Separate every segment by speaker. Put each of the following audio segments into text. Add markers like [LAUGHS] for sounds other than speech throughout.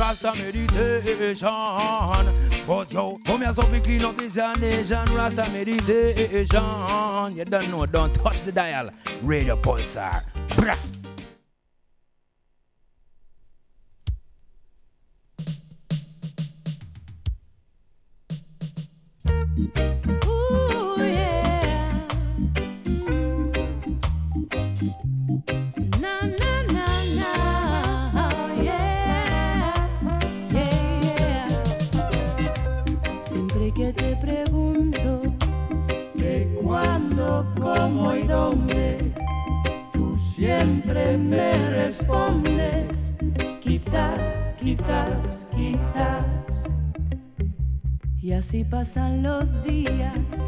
Speaker 1: Rasta meditation. But yo, come here so we clean up this nation. Rasta meditation. You don't know, don't touch the dial. Radio Pulsar. Bra.
Speaker 2: Pasan los días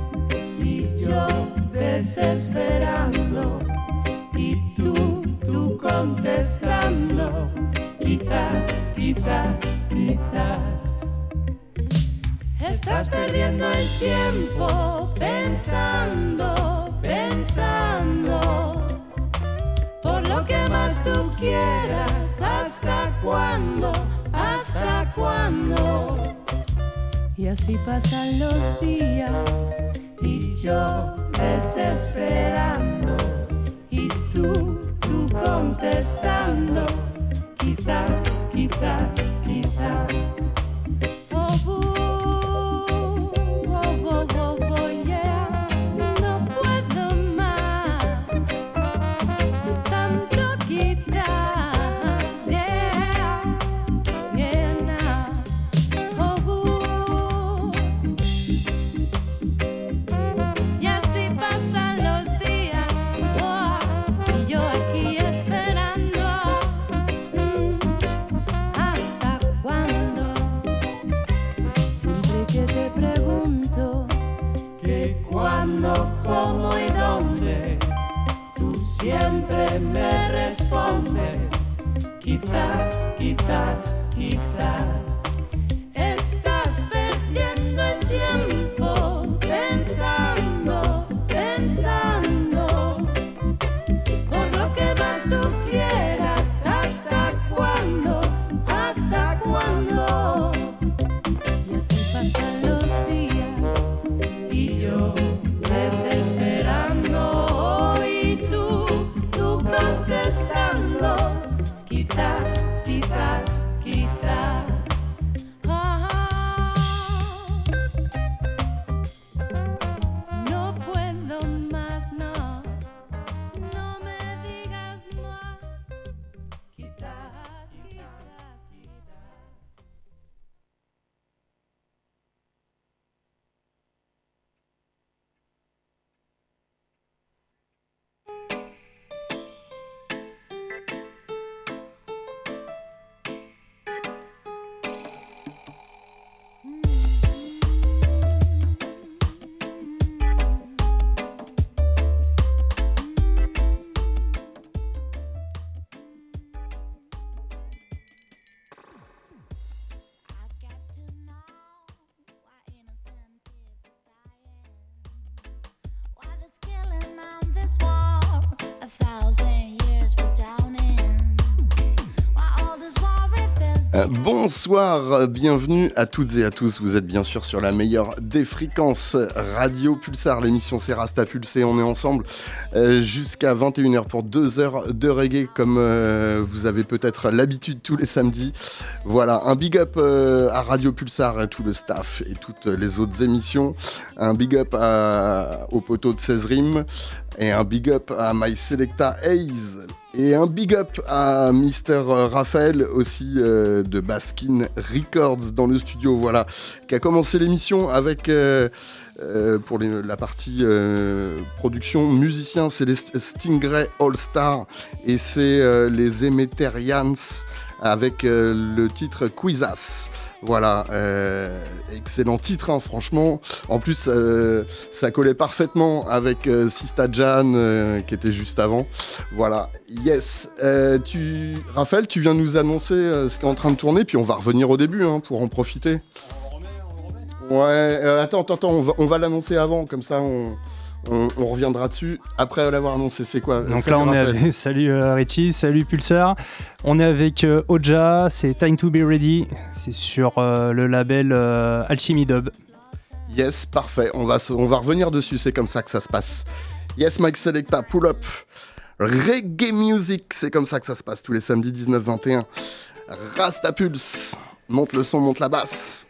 Speaker 3: Euh, Bonsoir, bienvenue à toutes et à tous. Vous êtes bien sûr sur la meilleure des fréquences Radio Pulsar. L'émission c'est Rasta Pulsé. On est ensemble euh, jusqu'à 21h pour deux heures de reggae, comme euh, vous avez peut-être l'habitude tous les samedis. Voilà, un big up à Radio Pulsar et tout le staff et toutes les autres émissions. Un big up au poteau de 16 rimes et un big up à My Selecta Hayes. Et un big up à Mister Raphaël aussi euh, de Baskin Records dans le studio, voilà, qui a commencé l'émission avec euh, euh, pour les- la partie euh, production musicien, c'est les St- Stingray All Star et c'est euh, les Emeterians avec euh, le titre Quizas. Voilà, euh, excellent titre, hein, franchement. En plus, euh, ça collait parfaitement avec euh, Sista Jan euh, qui était juste avant. Voilà, yes. Tu... Raphaël, tu viens nous annoncer ce qui est en train de tourner, puis on va revenir au début hein, pour en profiter. Ouais, euh, attends, attends, attends, on va, on va l'annoncer avant, comme ça on,
Speaker 4: on, reviendra dessus après l'avoir annoncé. C'est quoi?
Speaker 5: Donc là, on est avec, [LAUGHS] salut euh, Richie, salut Pulsar. On est avec euh, Oja, c'est Time to Be Ready, c'est sur euh, le label Alchemy Dub.
Speaker 4: Yes, parfait, on va, on va revenir dessus, c'est comme ça que ça se passe. Yes, Mike Selecta, pull up. Reggae Music, c'est comme ça que ça se passe tous les samedis 19-21. Rasta Pulse, monte le son, monte la basse.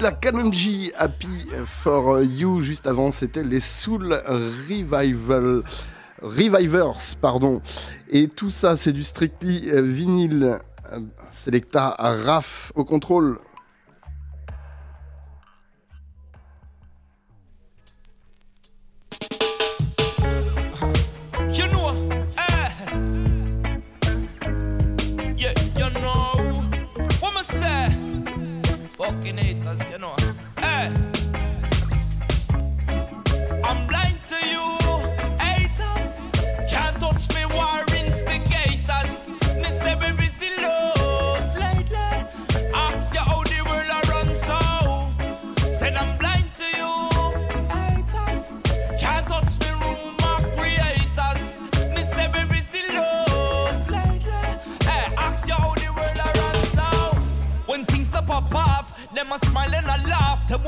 Speaker 6: La Kanonji, Happy for You. Juste avant, c'était les Soul Revival. Revivers, pardon. Et tout ça, c'est du Strictly vinyle. Selecta Raf au contrôle.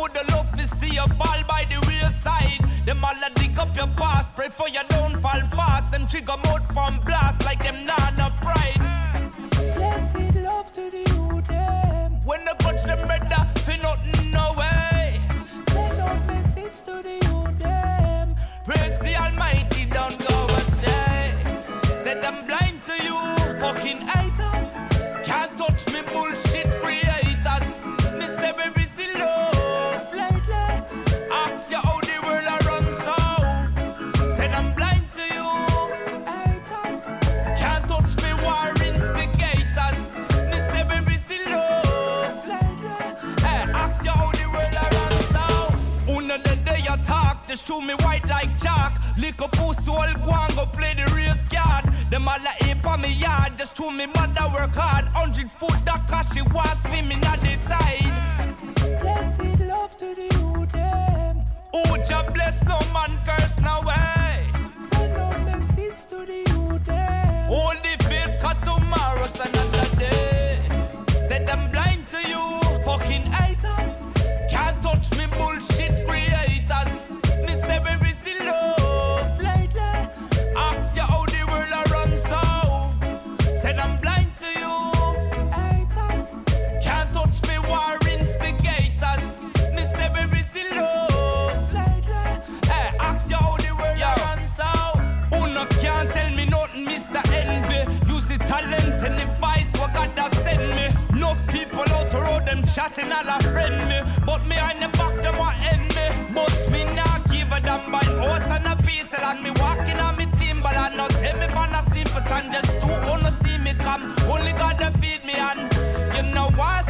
Speaker 7: Would love to see you fall by the wayside. Them all a dig up your past, pray for your downfall.
Speaker 6: fall fast and trigger mode from blast like them not no pride.
Speaker 2: Blessed love to the youth them.
Speaker 6: When the coach them better, me white like chalk. Lick a pussy, all go and go play the race card. Them all a ape on me yard, just show me mother work hard. Hundred foot that cause she was swimming at the tide.
Speaker 2: Blessed love to the youth them.
Speaker 6: Oh, Jah bless no man curse no way.
Speaker 2: Send out message to the youth them.
Speaker 6: The faith, cause tomorrow's another chatting all a friend me. But me in the back, them want end me. But me not give a damn by horse and a piece. And me walking on me timber and not tell me for a simpleton. Just two wanna see me come. Only God to feed me and you know why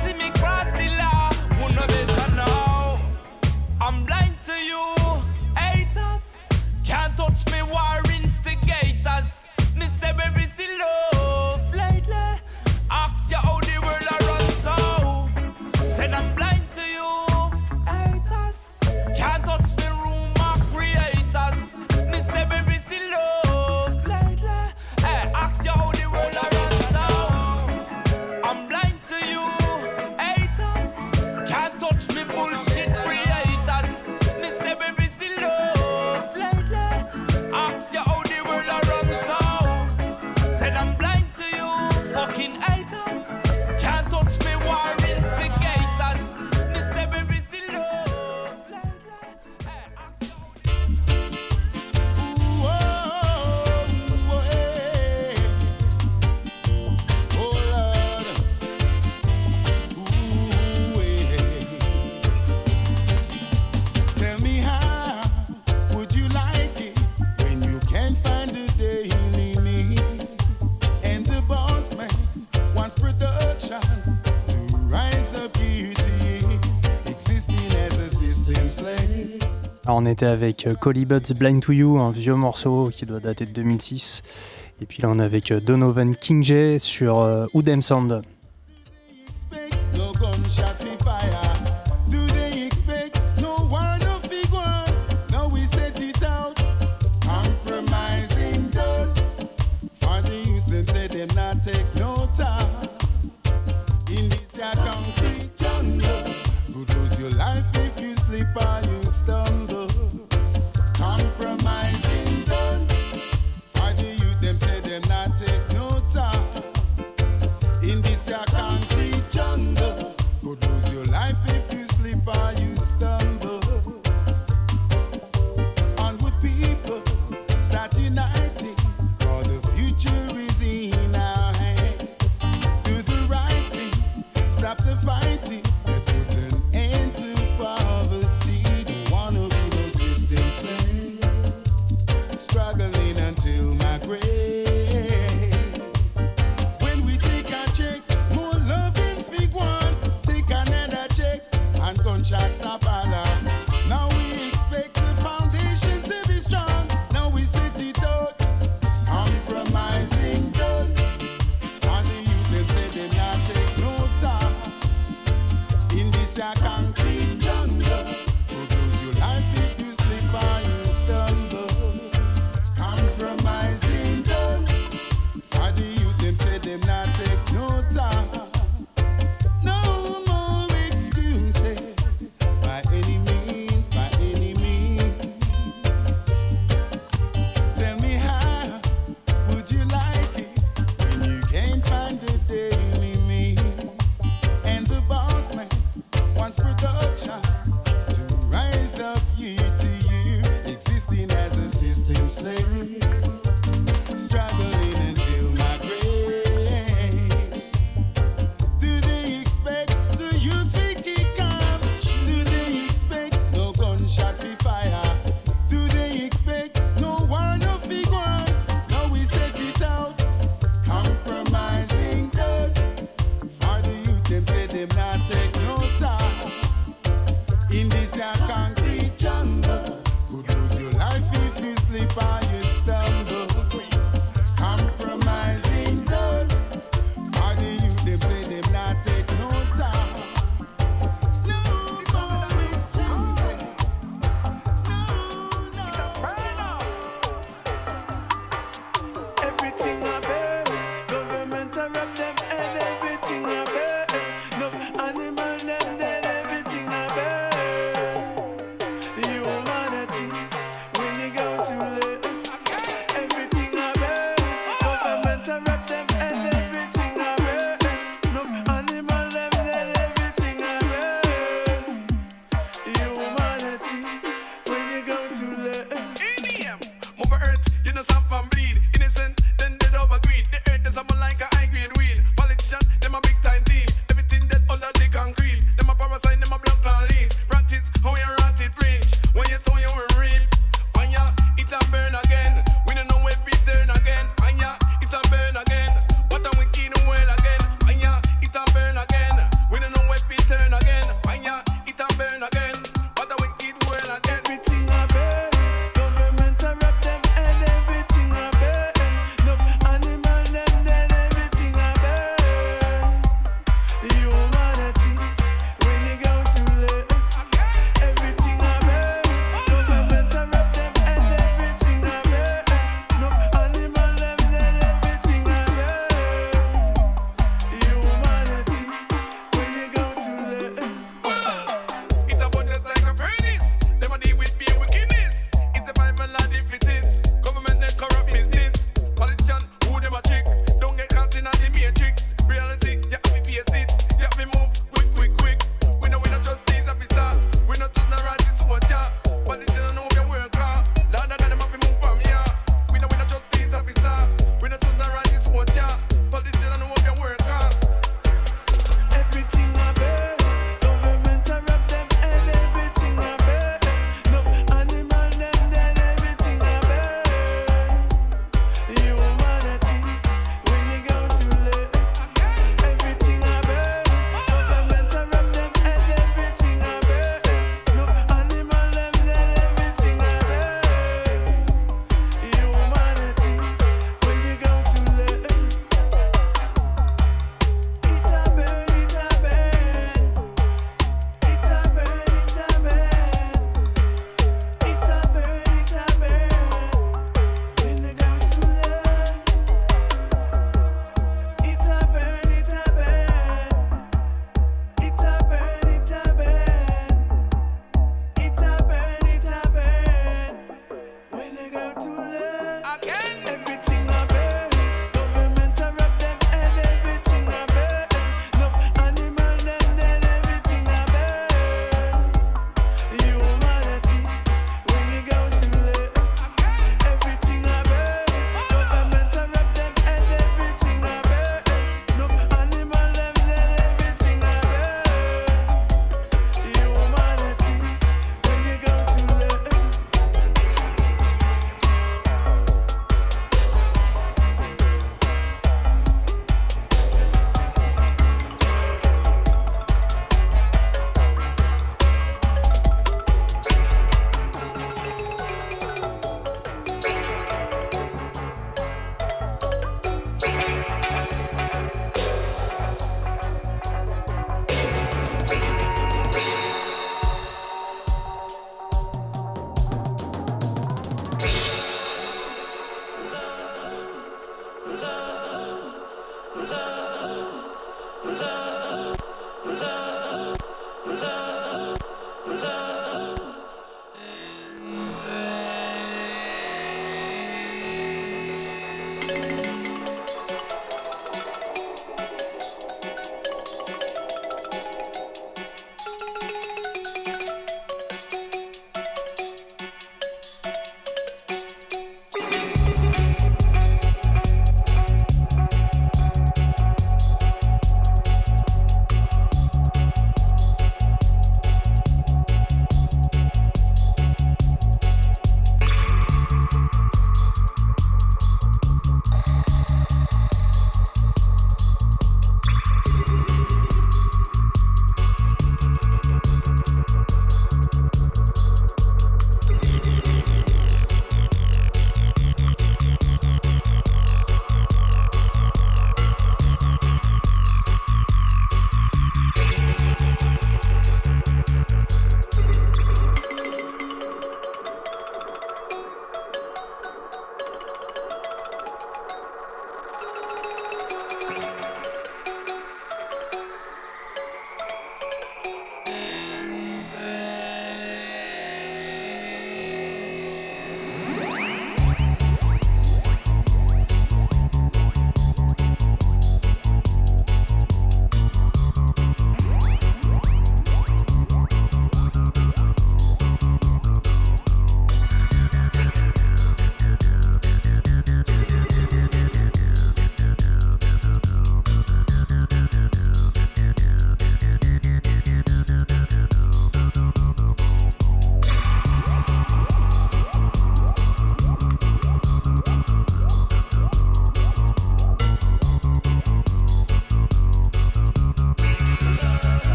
Speaker 8: on était avec euh, Collie Buds Blind to You, un vieux morceau qui doit dater de 2006. Et puis là on est avec euh, Donovan King J sur euh, Udem Sound.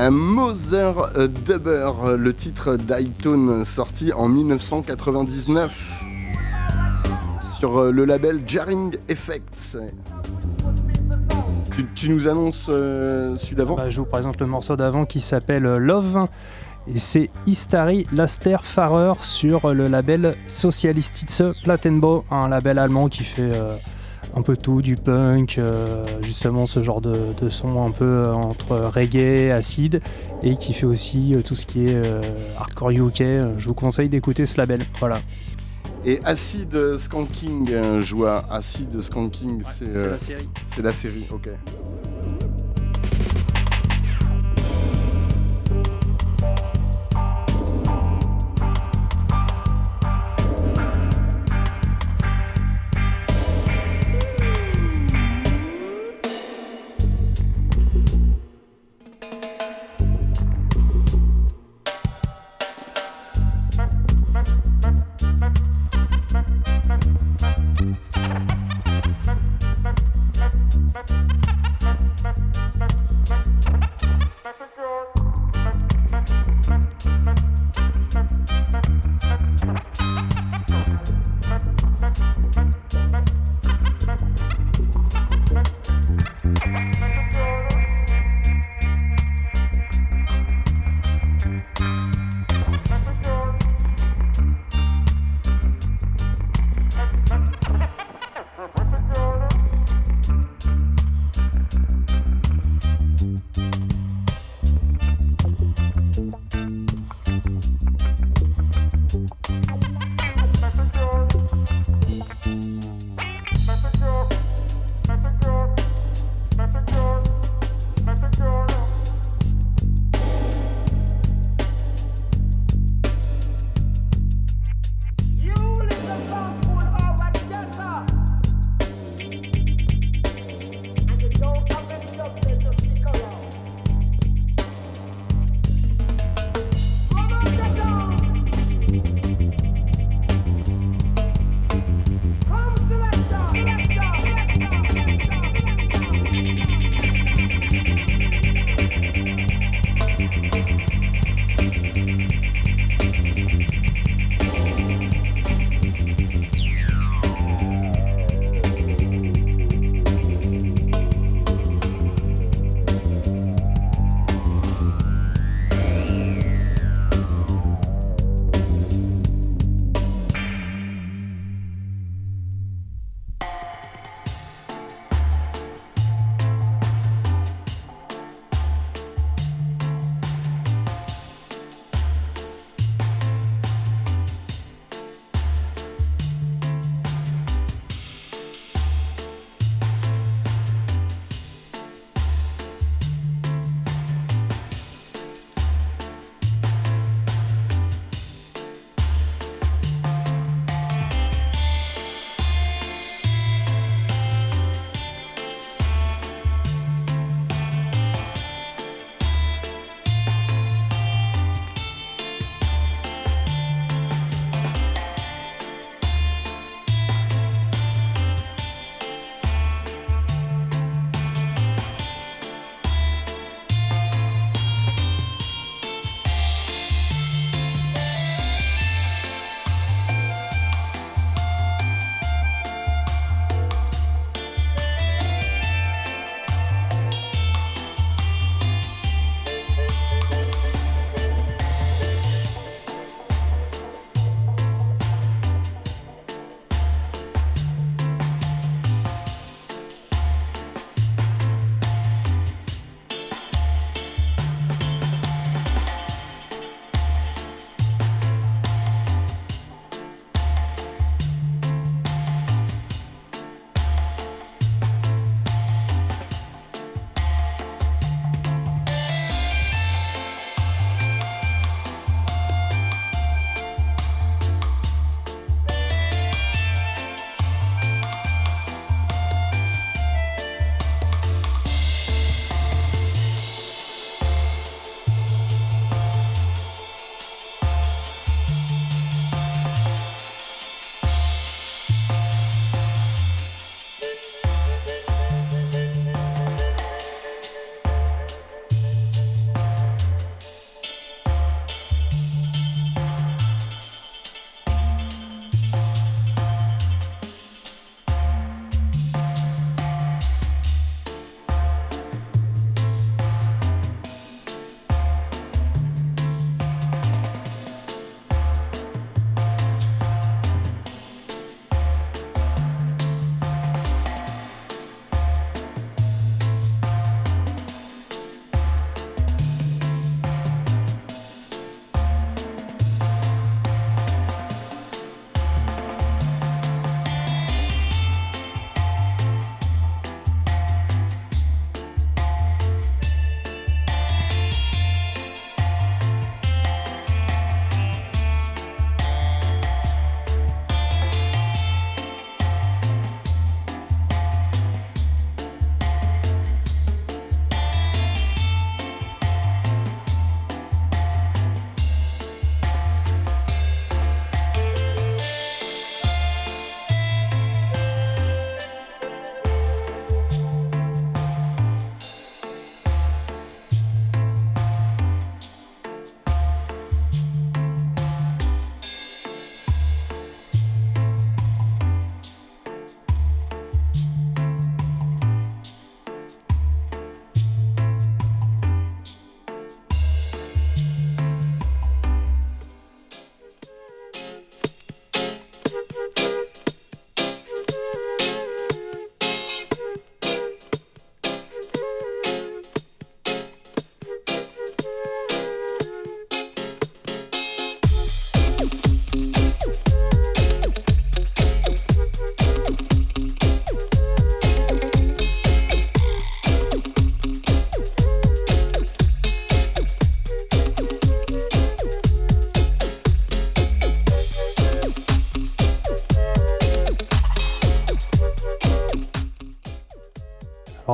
Speaker 3: Un Mother Dubber, le titre d'iTunes sorti en 1999 sur euh, le label Jarring Effects. Tu, nous annonces euh, celui d'avant?
Speaker 5: Bah, je vous présente le morceau d'avant qui s'appelle Love. Et c'est Istari Laster Fahrer sur le label Socialistice Plattenbau, un label allemand qui fait euh, un peu tout, du punk, euh, justement ce genre de, de son un peu euh, entre reggae, acide, et qui fait aussi euh, tout ce qui est euh, hardcore UK. Je vous conseille d'écouter ce label. Voilà.
Speaker 3: Et Acid Skanking, je vois Acid Skanking, c'est euh,
Speaker 5: série.
Speaker 3: c'est la série, ok.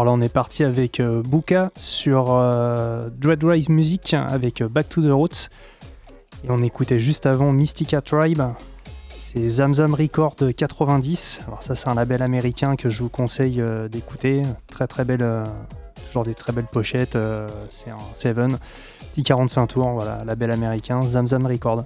Speaker 5: Alors là, on est parti avec euh, Buka sur euh, Dread Rise Music avec euh, Back to the Roots. Et on écoutait juste avant Mystica Tribe. C'est Zamzam Record 90. Alors ça, c'est un label américain que je vous conseille d'écouter. Très très belle, toujours des très belles pochettes. c'est un 7, petit 45 tours, voilà, label américain, Zamzam Record.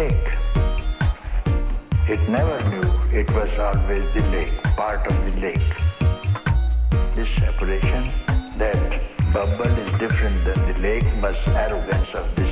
Speaker 9: Lake. It never knew it was always the lake, part of the lake. This separation, that bubble is different than the lake, was arrogance of this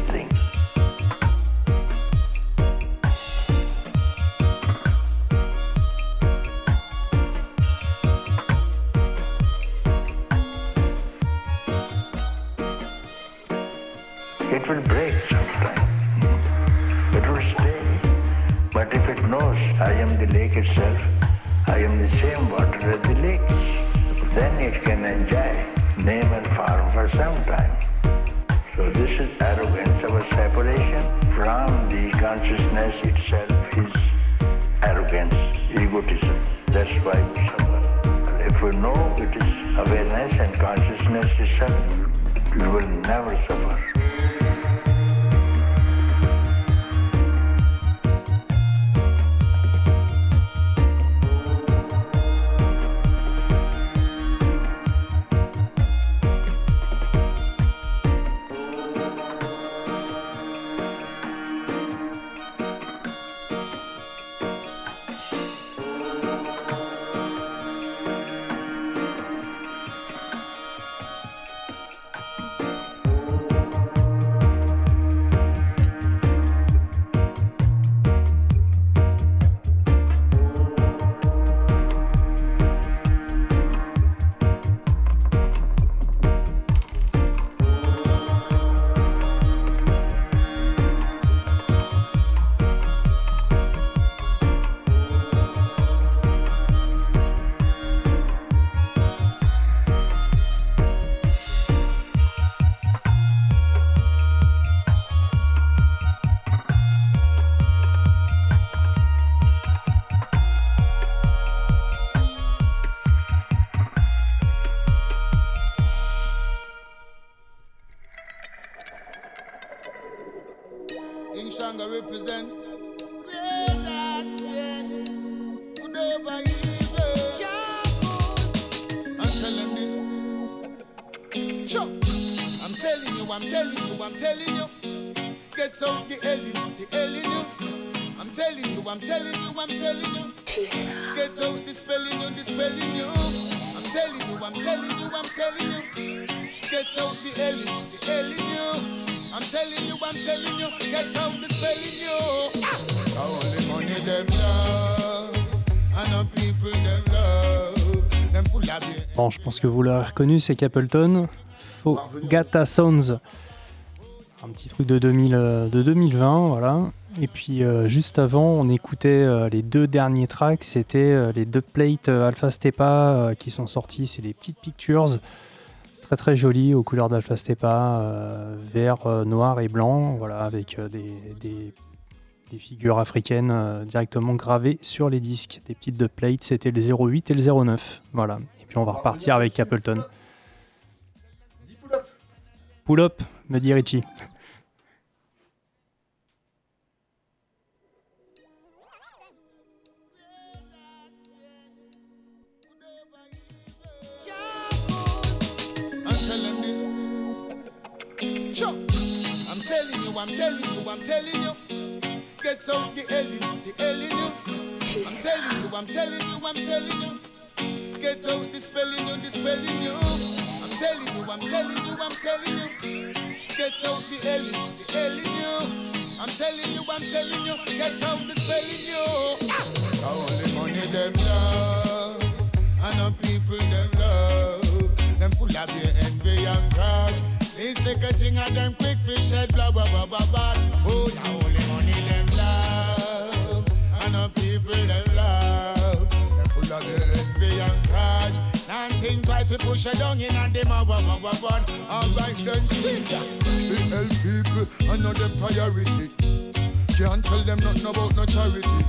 Speaker 5: que vous l'avez reconnu, c'est Capleton. Fogata Sounds. Un petit truc de, 2000, euh, de 2020, voilà. Et puis euh, juste avant, on écoutait euh, les deux derniers tracks. C'était les deux plates Alpha Stepa qui sont sortis. C'est les petites pictures. Très très joli aux couleurs d'Alpha Stepa, vert, noir et blanc, voilà, avec des, des- figures africaines directement gravées sur les disques. Des petites deux plates, c'était le 08 et le 09. Voilà. Puis on va repartir avec Capleton. Pull up, me dit Richie.
Speaker 10: I'm telling this. Sure. I'm telling you, I'm telling you, I'm telling you. Get out the hell in you, the hell in you. I'm telling you, I'm telling you, I'm telling you. Get out the spelling you, the spelling you. I'm telling you, I'm telling you, I'm telling you. Get out the you, the hell in you. I'm telling you, I'm telling you. Get out the spelling you. Ah! Only money them love, and the people them love. Them full of your envy and pride. Listen little thing of them quick fish head, blah blah blah blah blah. Oh, the only money them love, and the people them love. Them full of the think twice we push it down in and them a wah wah wah wah. Alright then sit down. We help people, I know them priority. Can't tell them nothing about no charity.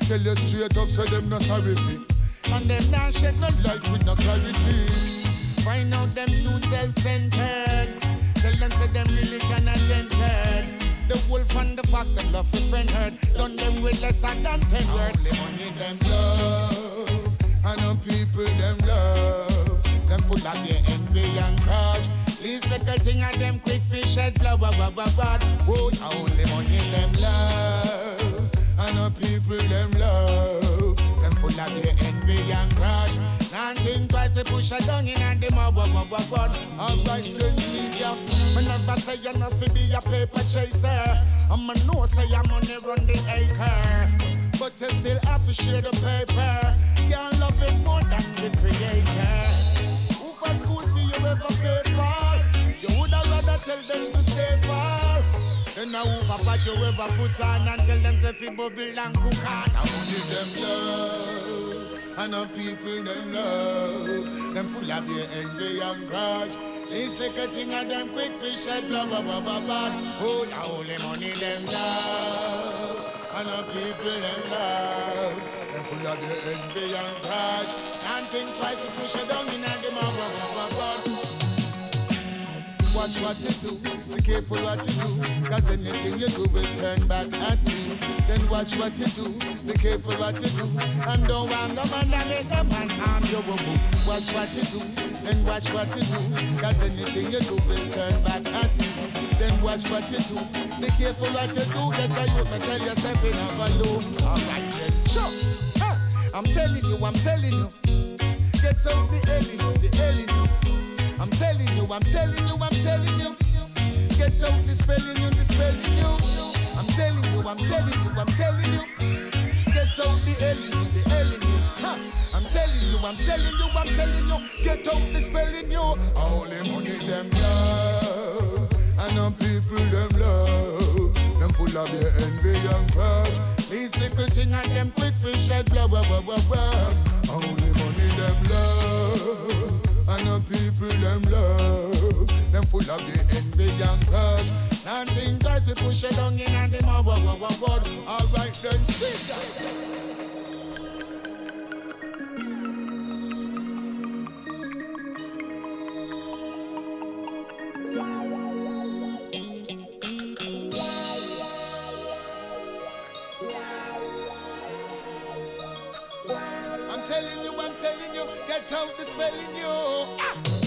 Speaker 10: Tell you straight up, say them no sorry fee. And them not shed no light with no clarity. Find out them too self-centered. Tell them say them really cannot enter. The wolf and the fox, them love for friend herd. Done them with less than ten word. Only money them love, and them people them love. Them full of their envy and grudge. These little thing of them quick fish head, blah blah blah blah blah. Oh, only money them love, and the people them love. Them full of their envy and grudge. None think twice they push a down in and them a wah wah wah wah. Alright then see ya. Me never say you not fi be a paper chaser. I'ma know say I'm on the run the acre. But you still have to share the paper. Can't love it more than the creator. Who for school fee you ever paid for? You woulda rather tell them to stay far. Then a who for pot you ever put on and tell them to fi bubble and cook on. I only them love, and the people them love. Them full of their envy and grudge. This little thing of them quick fish and blah blah blah blah blah. Oh, the only money them love, and the people them love. Them full of their envy and grudge. And think twice to push it down in and a blah. Watch what you do, be careful what you do, cause anything you do will turn back at you. Then watch what you do, be careful what you do, and don't want the man that make a man harm you. Watch what you do, then watch what you do, cause anything you do will turn back at you. Then watch what you do, be careful what you do, get a you, me tell yourself in a balloon. Alright then, sure. Huh. I'm telling you, I'm telling you, get out the hell you, the hell you. I'm telling you, I'm telling you, I'm telling you. Get out the spelling you, the spelling you. I'm telling you, I'm telling you, I'm telling you. Get out the L in you, the L in you. Huh. I'm telling you, I'm telling you, I'm telling you. Get out the spelling you. Only money them love, and them people them love. Them full of their envy and grudge. These little thing and them quick fish head, blah blah blah blah blah. Only money them love and the people them love. Them full of the envy and grudge. Think twice we push it down in and them a wah wah wah wah. Alright then, sit down. Out the spelling you. Ah!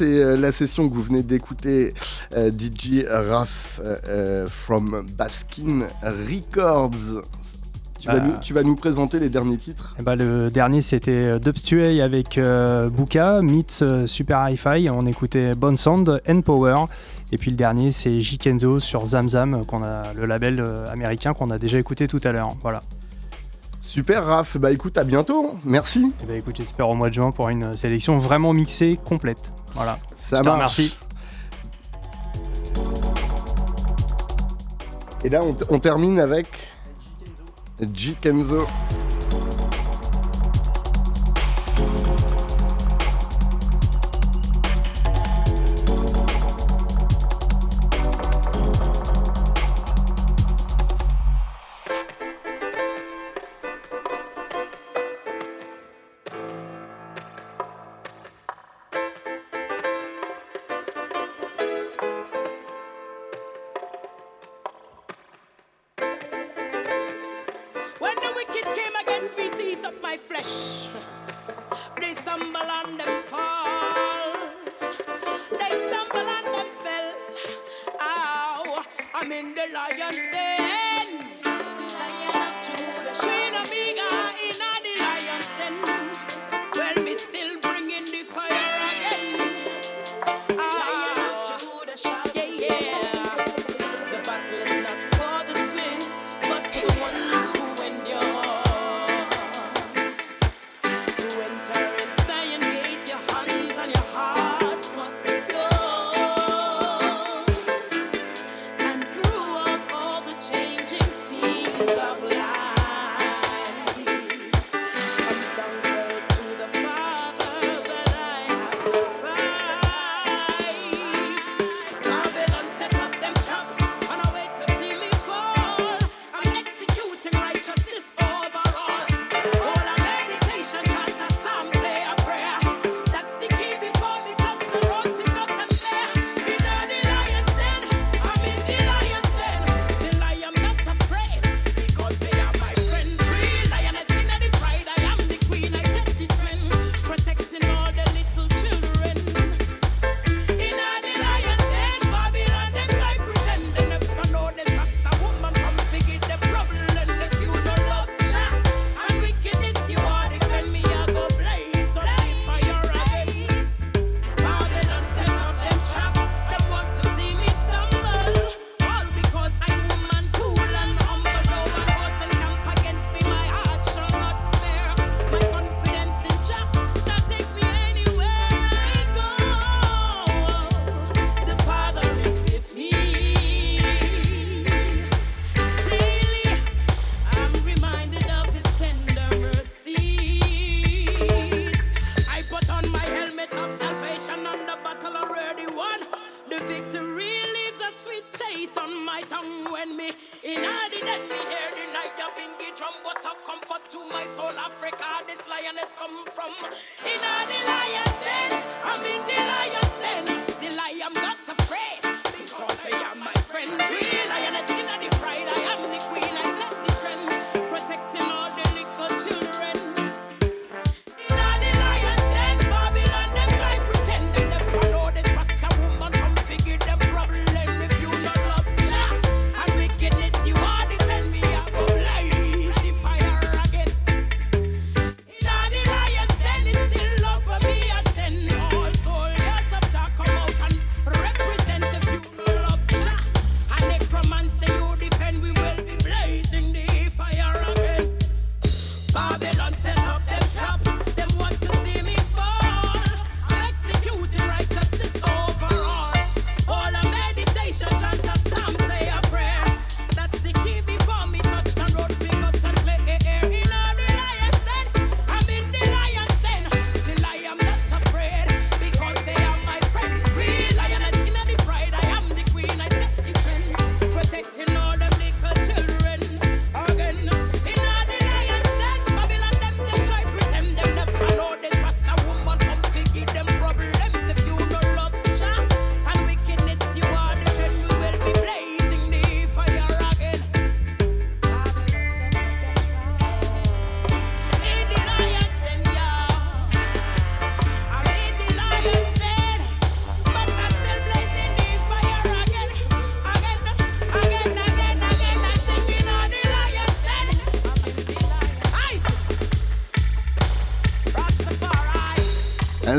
Speaker 3: c'est euh, la session que vous venez d'écouter, euh, DJ Raph euh, from Baskin Records.
Speaker 5: Ah.
Speaker 3: Tu vas, nous, présenter les derniers titres?
Speaker 5: Bah Le dernier, c'était Dubstuey avec euh, Buka, Meets Super Hi-Fi. On écoutait Bon Sound, N Power. Et puis le dernier, c'est Jikenzo sur Zamzam, qu'on a, le label américain qu'on a déjà écouté tout à l'heure. Voilà.
Speaker 3: Super Raph, bah écoute, à bientôt, merci.
Speaker 5: Et bah écoute, j'espère au mois de juin pour une euh, sélection vraiment mixée, complète. Voilà.
Speaker 3: Ça marche.
Speaker 5: Merci.
Speaker 3: Et là, on, on termine avec
Speaker 11: Jikenzo.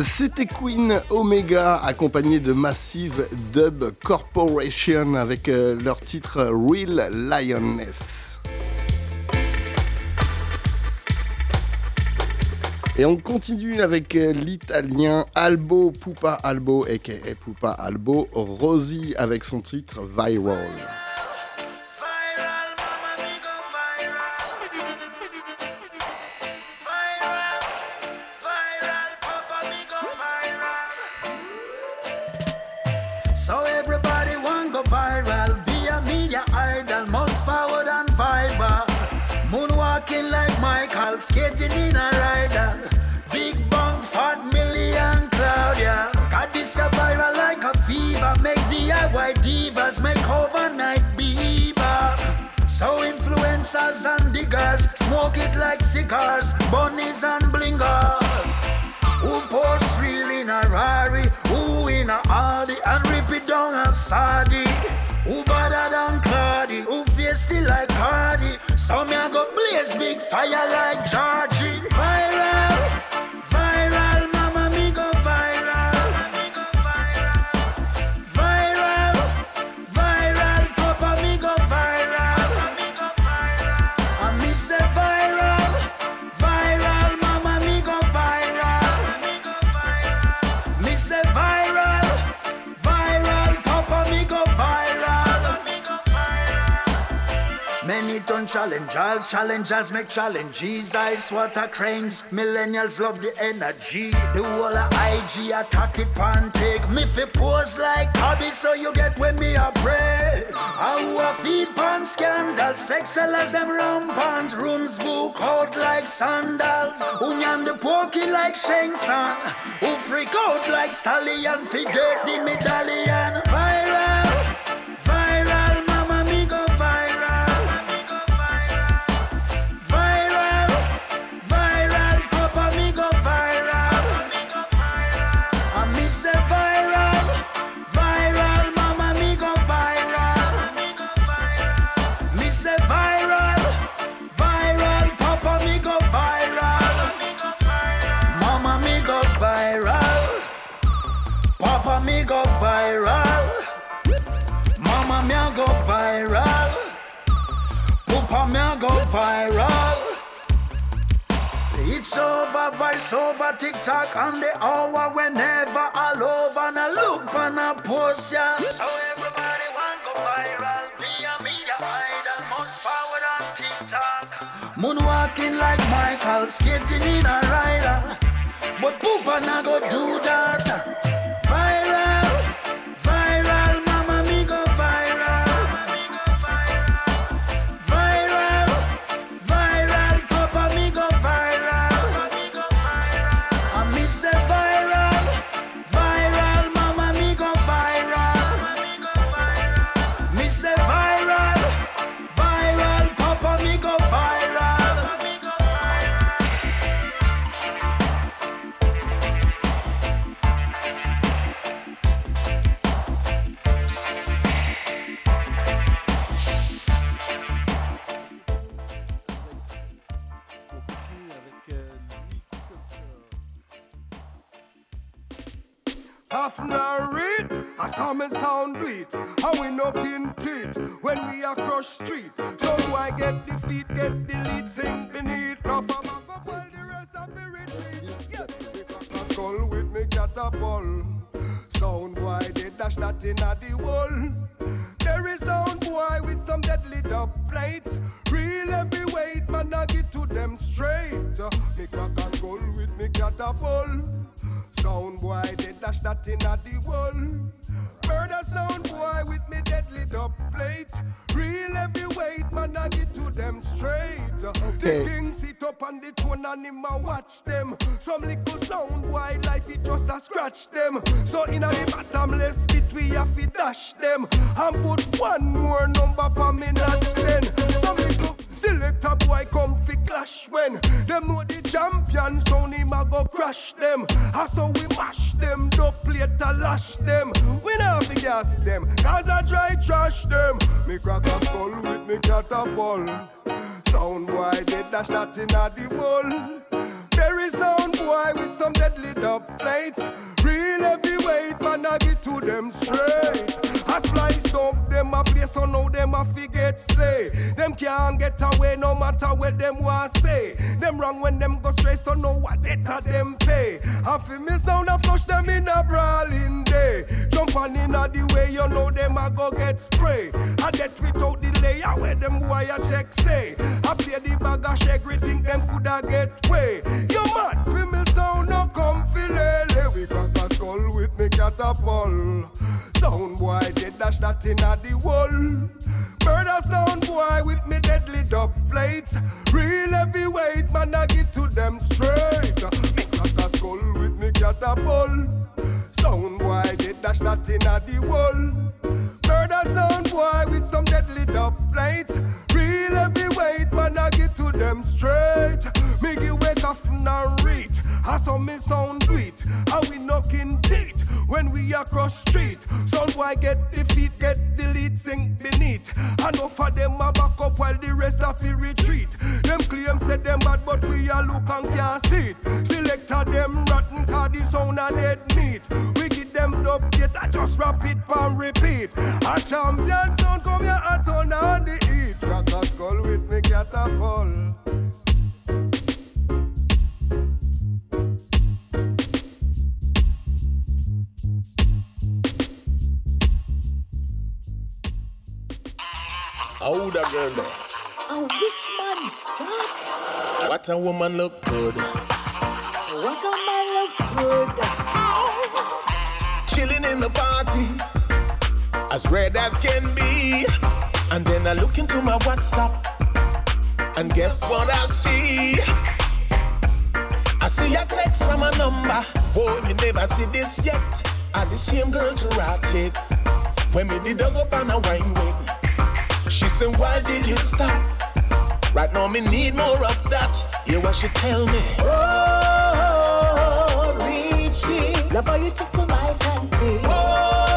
Speaker 3: C'était Queen Omega accompagné de Massive Dub Corporation avec euh, leur titre Real Lioness. Et on continue avec euh, l'italien Albo Pupa Albo, aka Pupa Albo, Rosie avec son titre. Viral,
Speaker 12: Cardi. So me a go blaze big fire like Georgie. Challengers, challengers make challenges. Ice water cranes, millennials love the energy. The whole of IG attack it pan take. Me fi pose like hobby, so you get when me a pray. I a feed pan scandal, sex sellers them rampant. Rooms book out like sandals. Nyam the pokey like Sheng Tsang. Who freak out like stallion, fi get the medallion. Papa me a go viral. It's over, vice over, TikTok on the hour whenever all over and I look and I post ya. So everybody want go viral, be a media idol, most forward on TikTok. Moonwalking like Michael, skating in a rider, but Poopa na go do that.
Speaker 13: Saw me sound beat. I win up in teeth when we are cross street. So do I get the feet, get the lead, sing beneath. Now from a go while the rest of the retreat. Yes, we skull with me catapult. Sound boy, they dash that in a the wall. There is sound boy with some deadly dub plates. Real heavyweight, man, I get to them straight. Me crack a skull with me catapult. Sound boy, that in a the wall. Murder sound boy with me deadly dub plate. Real heavyweight, man, I get to them straight. The king sit up on the throne and him a watch them. Some little sound boy life it just a scratch them. So in a the bottomless pit we have to dash them and put one more number for me notch then. Some little Selector boy come fi clash when Them know the champion sound him a go crash them. I so we mash them, do plate a lash them. We not fi gas them, cause I try trash them. Me crack a skull with me catapult. Sound boy they dash that in a the bowl some deadly dub plates. Real heavyweight, man, I get to them straight. I splice dump them a place, so now them a forget slay. Them can't get away no matter what them want say. Them wrong when them go straight, so know what better them pay. I feel me sound a flush them in a brawling day. Jump on in a the way, you know them a go get spray. I get without delay, I wear them wire check say. I play the bag of shake, think them coulda get way. You mad, feel me no We crack a skull with me catapult. Sound boy dead dash that in a the wall. Murder sound boy with me deadly dub plates. Real heavyweight man I get to them straight. Me crack a skull with me catapult. Sound boy dead dash that in a the wall. Murder sound boy with some deadly dub plates. Real heavyweight man I get to them straight. Me give wake up and read. I saw me sound sweet. How we knocking teeth when we across street. Sound boy get defeat, get delete, sink beneath. Know for them a back up while the rest of it retreat. Them claim said them bad, but we a look and can't see it. Selector them rotten, cause the sound a dead meat. We give them dub get, I just rap it and repeat. A champion sound come here, I turn on the heat. Crack a skull with me catapult.
Speaker 14: How the girl there?
Speaker 15: A rich man that.
Speaker 14: What a woman look good.
Speaker 15: What a man look good.
Speaker 14: Chilling in the party, as red as can be. And then I look into my WhatsApp, and guess what I see? I see a text from a number. Boy, me never see this yet. I the same girl to rat it. When me did dug up on a wine with. She said, Why did you stop? Right now, me need more of that. Hear what she tell me.
Speaker 15: Oh, Richie, love how you tickle my fancy.
Speaker 14: Oh,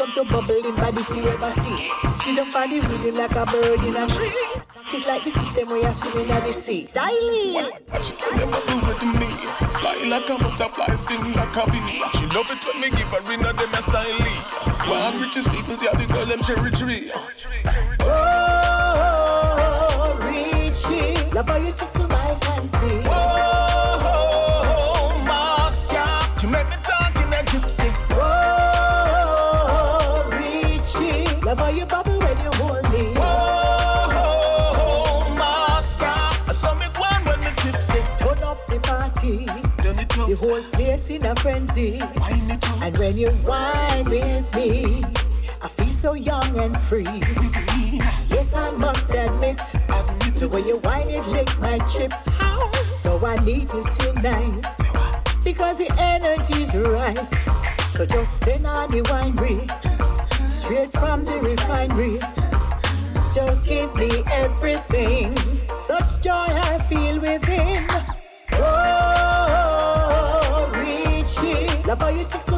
Speaker 15: It come to bubbling body, see ever see. See the body rhythm like a bird in a tree. Kick like the fish them when you're swimming at the sea. Silent.
Speaker 14: She can never do it to me. Fly like a butterfly, sting like a bee. She love it when me give her in a them a style. One richest sleepers, yeah, the girl them cherry tree.
Speaker 15: Oh, Richie, love how you tickle my fancy.
Speaker 14: Oh,
Speaker 15: oh,
Speaker 14: oh Marcia, you make me
Speaker 15: the whole place in a frenzy.
Speaker 14: wine.
Speaker 15: And when you whine with me, I feel so young and free. Yes, I must admit, the way you whine it lick my chip. So I need you tonight because the energy's right. So just send on the winery, straight from the refinery. Just give me everything. Such joy I feel within. How you tickle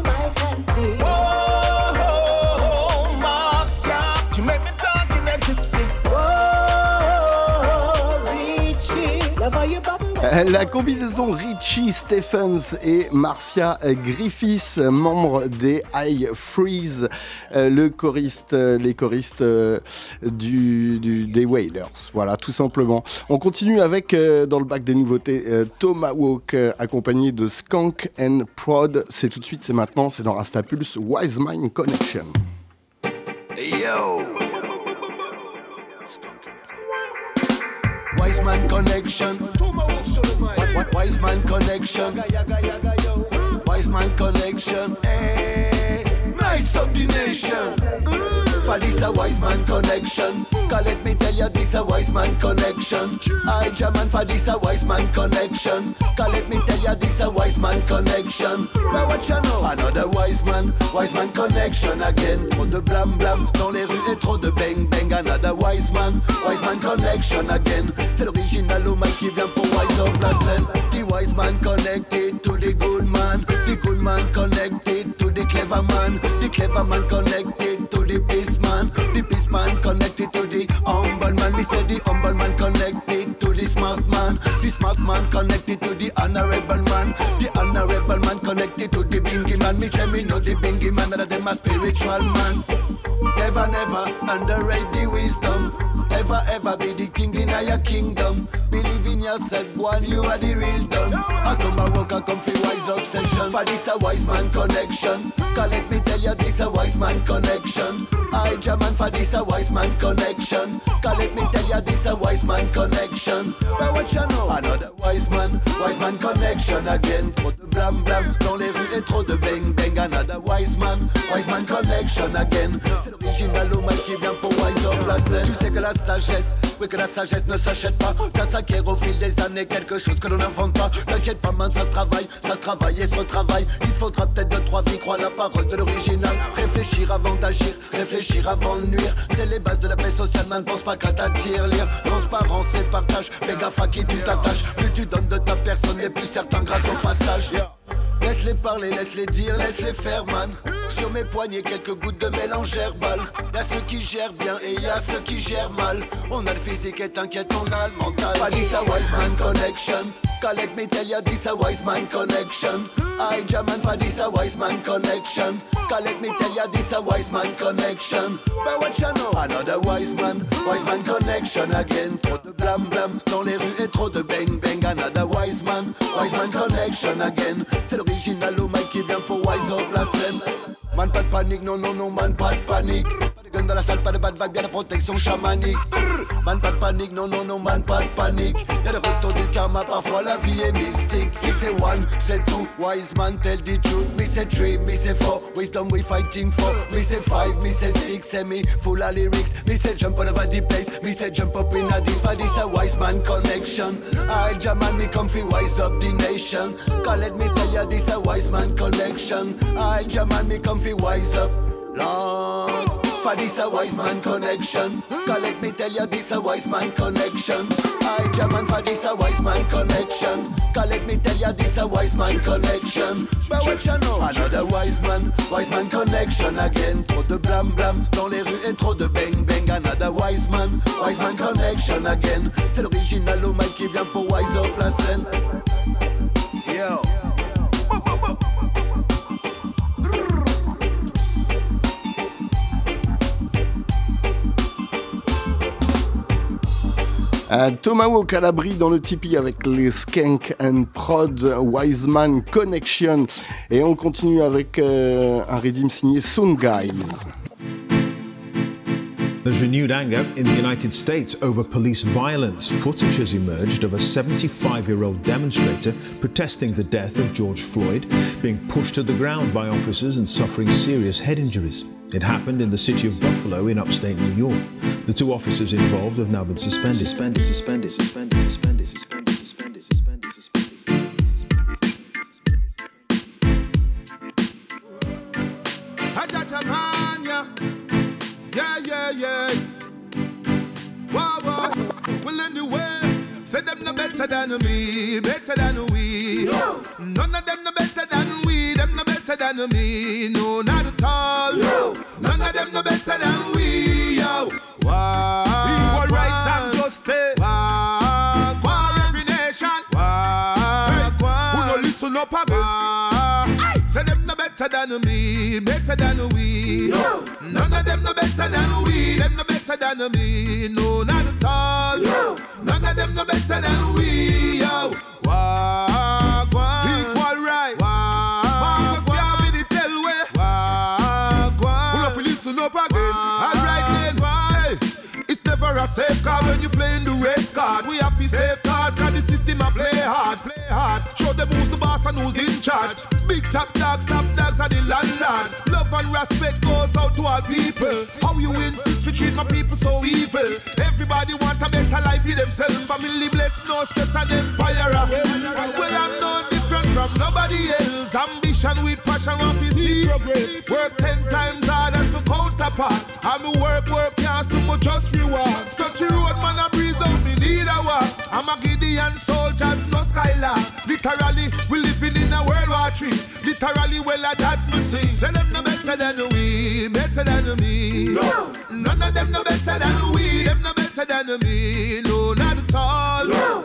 Speaker 3: La combinaison Richie Stephens et Marcia Griffiths, membres des High Freeze, euh, le choriste, euh, les choristes euh, des Wailers. Voilà, tout simplement. On continue avec, dans le bac des nouveautés, euh, Tomahawk, accompagné de Skank and Prod. C'est tout de suite, c'est maintenant, c'est dans Rastapulse, Wise Connection.
Speaker 16: Yo. Wise connection. Wi- wi- Wise man connection. Wise man connection. Hey, nice of the nation. For this a wise man connection. Cause let me tell you this a wise man connection. I German for this a wise man connection. Cause let me tell you this a wise man connection. Now what you know? Another wise man, wise man connection again. Trop de blam blam dans les rues et trop de bang bang. Another Another wise man, wise man connection again. C'est l'original au mic qui vient pour wise up la scène. The wise man connected to the good man. The good man connected to the clever man. The clever man connected to the peace peace man connected to the humble man. Me say the humble man connected to the smart man. The smart man connected to the honorable man. The honorable man connected to the bingy man. Me say me know the bingy man, that them a spiritual man. Never, never underrate the wisdom. Never ever be the king in your kingdom. Believe in yourself, go on, you are the real done. I come a rock, I come fi wise obsession. For this a wise man connection. Cause let me tell you, this a wise man connection. I German for this a wise man connection. Cause let me tell you, this a wise man connection. But what you know? Another wise man, wise man connection again. Trop de blam blam dans les rues et trop de bang bang. Another wise man, wise man connection again. C'est l'original au mal qui vient pour wise up la scène. Tu sais que la sagesse, oui que la sagesse ne s'achète pas. Ça s'acquiert au fil des années, quelque chose que l'on n'invente pas. T'inquiète pas, man, ça se travaille, ça se travaille et se retravaille. Il faudra peut-être deux, trois vies, croire la parole de l'original. Réfléchir avant d'agir, réfléchir avant de nuire. C'est les bases de la paix sociale, man, pense pas qu'à t'attirer. Lire, transparence et partage. Fais gaffe à qui tu t'attaches. Plus tu donnes de ta personne, et plus certains grattent au passage. Laisse-les parler, laisse-les dire, laisse-les faire, man. Sur mes poignets, quelques gouttes de mélange herbal. Y'a ceux qui gèrent bien et y a ceux qui gèrent mal. On a le physique et t'inquiète, on a le mental. Pas this a wise man connection. Call let me tell ya, this a wise man connection. I German for this a wise man connection. Call let me tell ya, this a wise man connection. But what you know? Another wise man, wise man connection again. Trop de blam blam dans les rues et trop de bang bang. Another wise man, wise man connection again. C'est l'original au mic qui vient pour wise up la scène. Man, pas de panique, non, non, non, man, pas de panique. Pas de gun dans la salle, pas de bad vibe, y'a la protection chamanique. Man, pas de panique, non, non, non, man, pas de panique. Y'a le retour du karma, parfois la vie est mystique. Me say one, c'est two, wise man, tell the truth. Me say three, me say four, wisdom we fighting for. Me say five, me say six, me full of lyrics. Me say jump all over the place, me say jump up in a this, this a wise man connection. I German, me comfy, wise up the nation. Cause let me tell ya, this a wise man connection. I German, me comfy, wise up. Lord, for this a wise man connection. Let me tell ya, this a wise man connection. I German for this a wise man connection. Let me tell ya, this a wise man connection. But what you know? Another wise man, wise man connection again. Trop de blam blam dans les rues et trop de bang bang. Another wise man, wise man connection again. C'est l'original au mic qui vient pour wise up la scène. Yo.
Speaker 3: Euh, Tomahawk à l'abri dans le Tipeee avec les Skank and Prod Wiseman Connection. Et on continue avec euh, un riddim signé Soon Guys.
Speaker 17: There's renewed anger in the United States over police violence. Footage has emerged of a 75 year old demonstrator protesting the death of George Floyd, being pushed to the ground by officers and suffering serious head injuries. It happened in the city of Buffalo in upstate New York. The two officers involved have now been suspended. Suspended, suspended, suspended, suspended, suspended, suspended, suspended, suspended.
Speaker 10: Yeah, yeah, yeah. Wow, wow. Well, anyway, say them no better than me, better than we. None of them no better than we, better than me. No, not at all. None of them no better than we. Yo, wow. Equal rights and justice. Wow. For every nation. Wow. Hey, who no listen up again? Say them no better than me, better than we. No. None of them no better than we, them no better than me. No, not at all. None of them no better than we. Yo, walk one. A safe card when you playing the race card. We have to safeguard, cause the system a play hard, play hard. Show them who's the boss and who's in charge. Big top dogs, top dogs are the landlord. Love and respect goes out to all people. How you insist to treat my people so evil? Everybody want a better life for themselves. Family blessed, no stress and empire. Well, I'm no different from nobody else. Ambition with passion, want to see progress. Work ten times hard as my counterpart.
Speaker 13: I'm a work, work, can't see my just reward. Touchy road, man, I breeze out, me need a war. I'm a Gideon soldiers, no skylar. Literally, we living in a World War Three. Literally, well, I that me see. Say them no better than we, better than me. No, none of them no better than we. Them no better than me. No, not at all. No,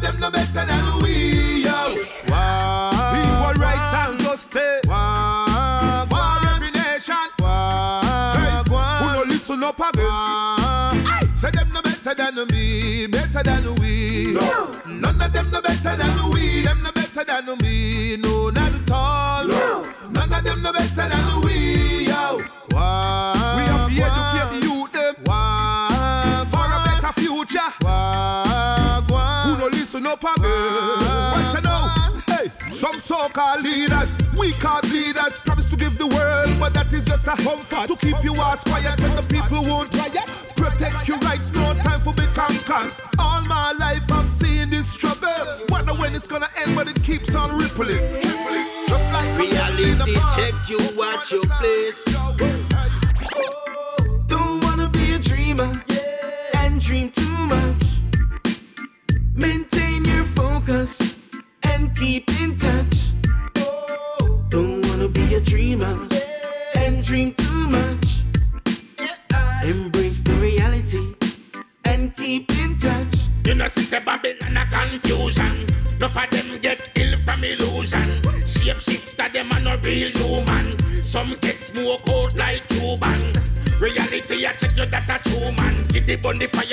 Speaker 13: none them no better than we. Yo, wow. Equal rights and justice. Wow. For every nation. Wow. Hey, who no listen up again? Say them no better than me, better than we. No. None of them no better than we. Them no better than me. No, not at all. No. None of them no better than we. Some so-called leaders, we called leaders, promise to give the world, but that is just a comfort to keep you as quiet when the people won't riot. Protect your rights, no time for be conquered. All my life I've seen this struggle. Wonder when it's gonna end, but it keeps on rippling, tripling, just like
Speaker 14: Reality check, you watch your place. Don't wanna be a dreamer and dream too much. Maintain your focus and keep in touch. Don't wanna be a dreamer and dream too much. Embrace the reality and keep in touch.
Speaker 18: You know, see, say Babylon a confusion. Enough of them get ill from illusion. Shape shifter, them are no real human. Some get smoke out like Cuban. Reality, I check you that a true man. Give the bun the fire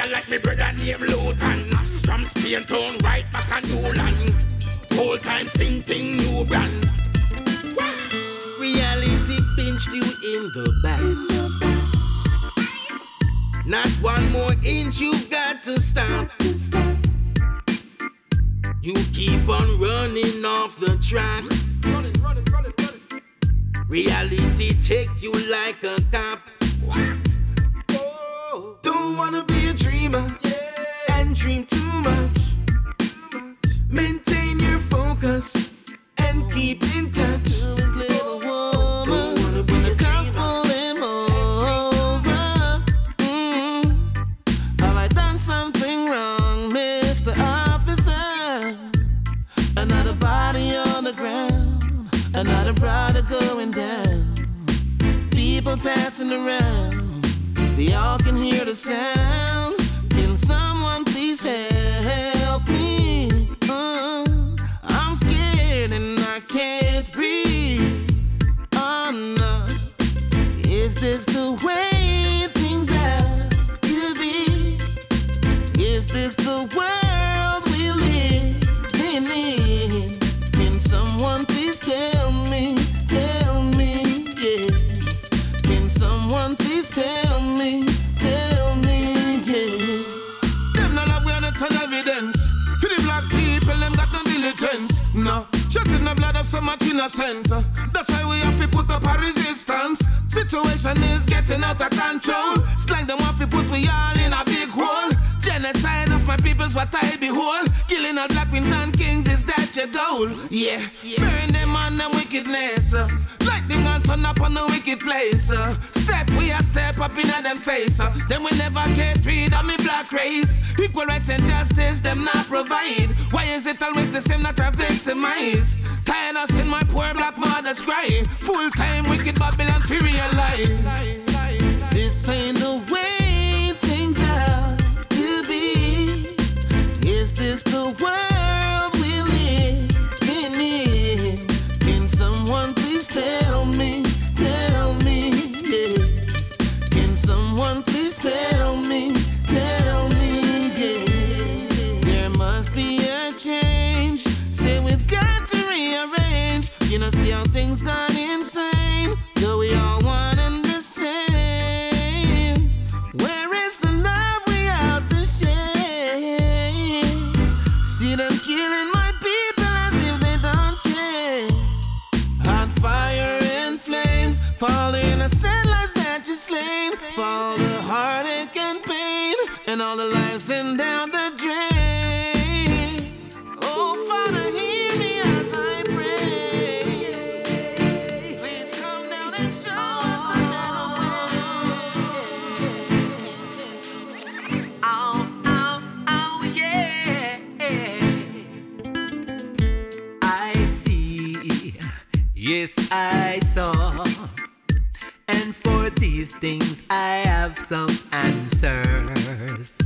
Speaker 14: I have
Speaker 19: some answers,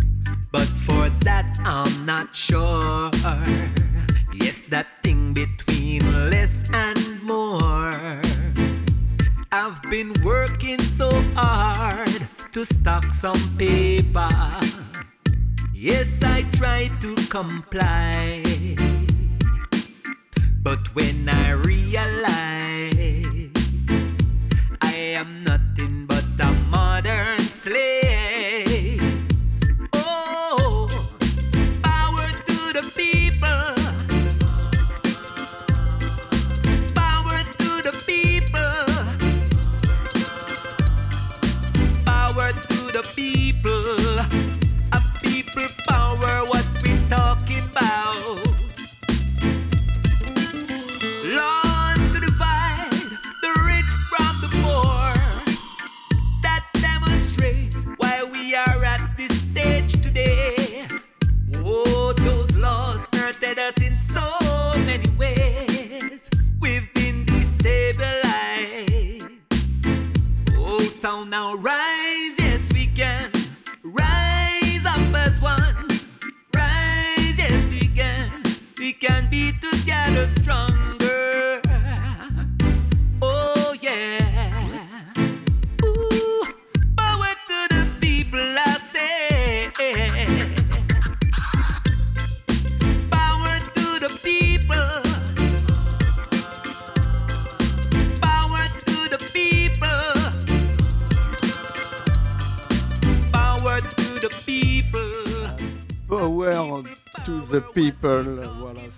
Speaker 19: but for that I'm not sure. Yes, that thing between less and more. I've been working so hard to stock some paper. Yes, I try to comply. But when I realize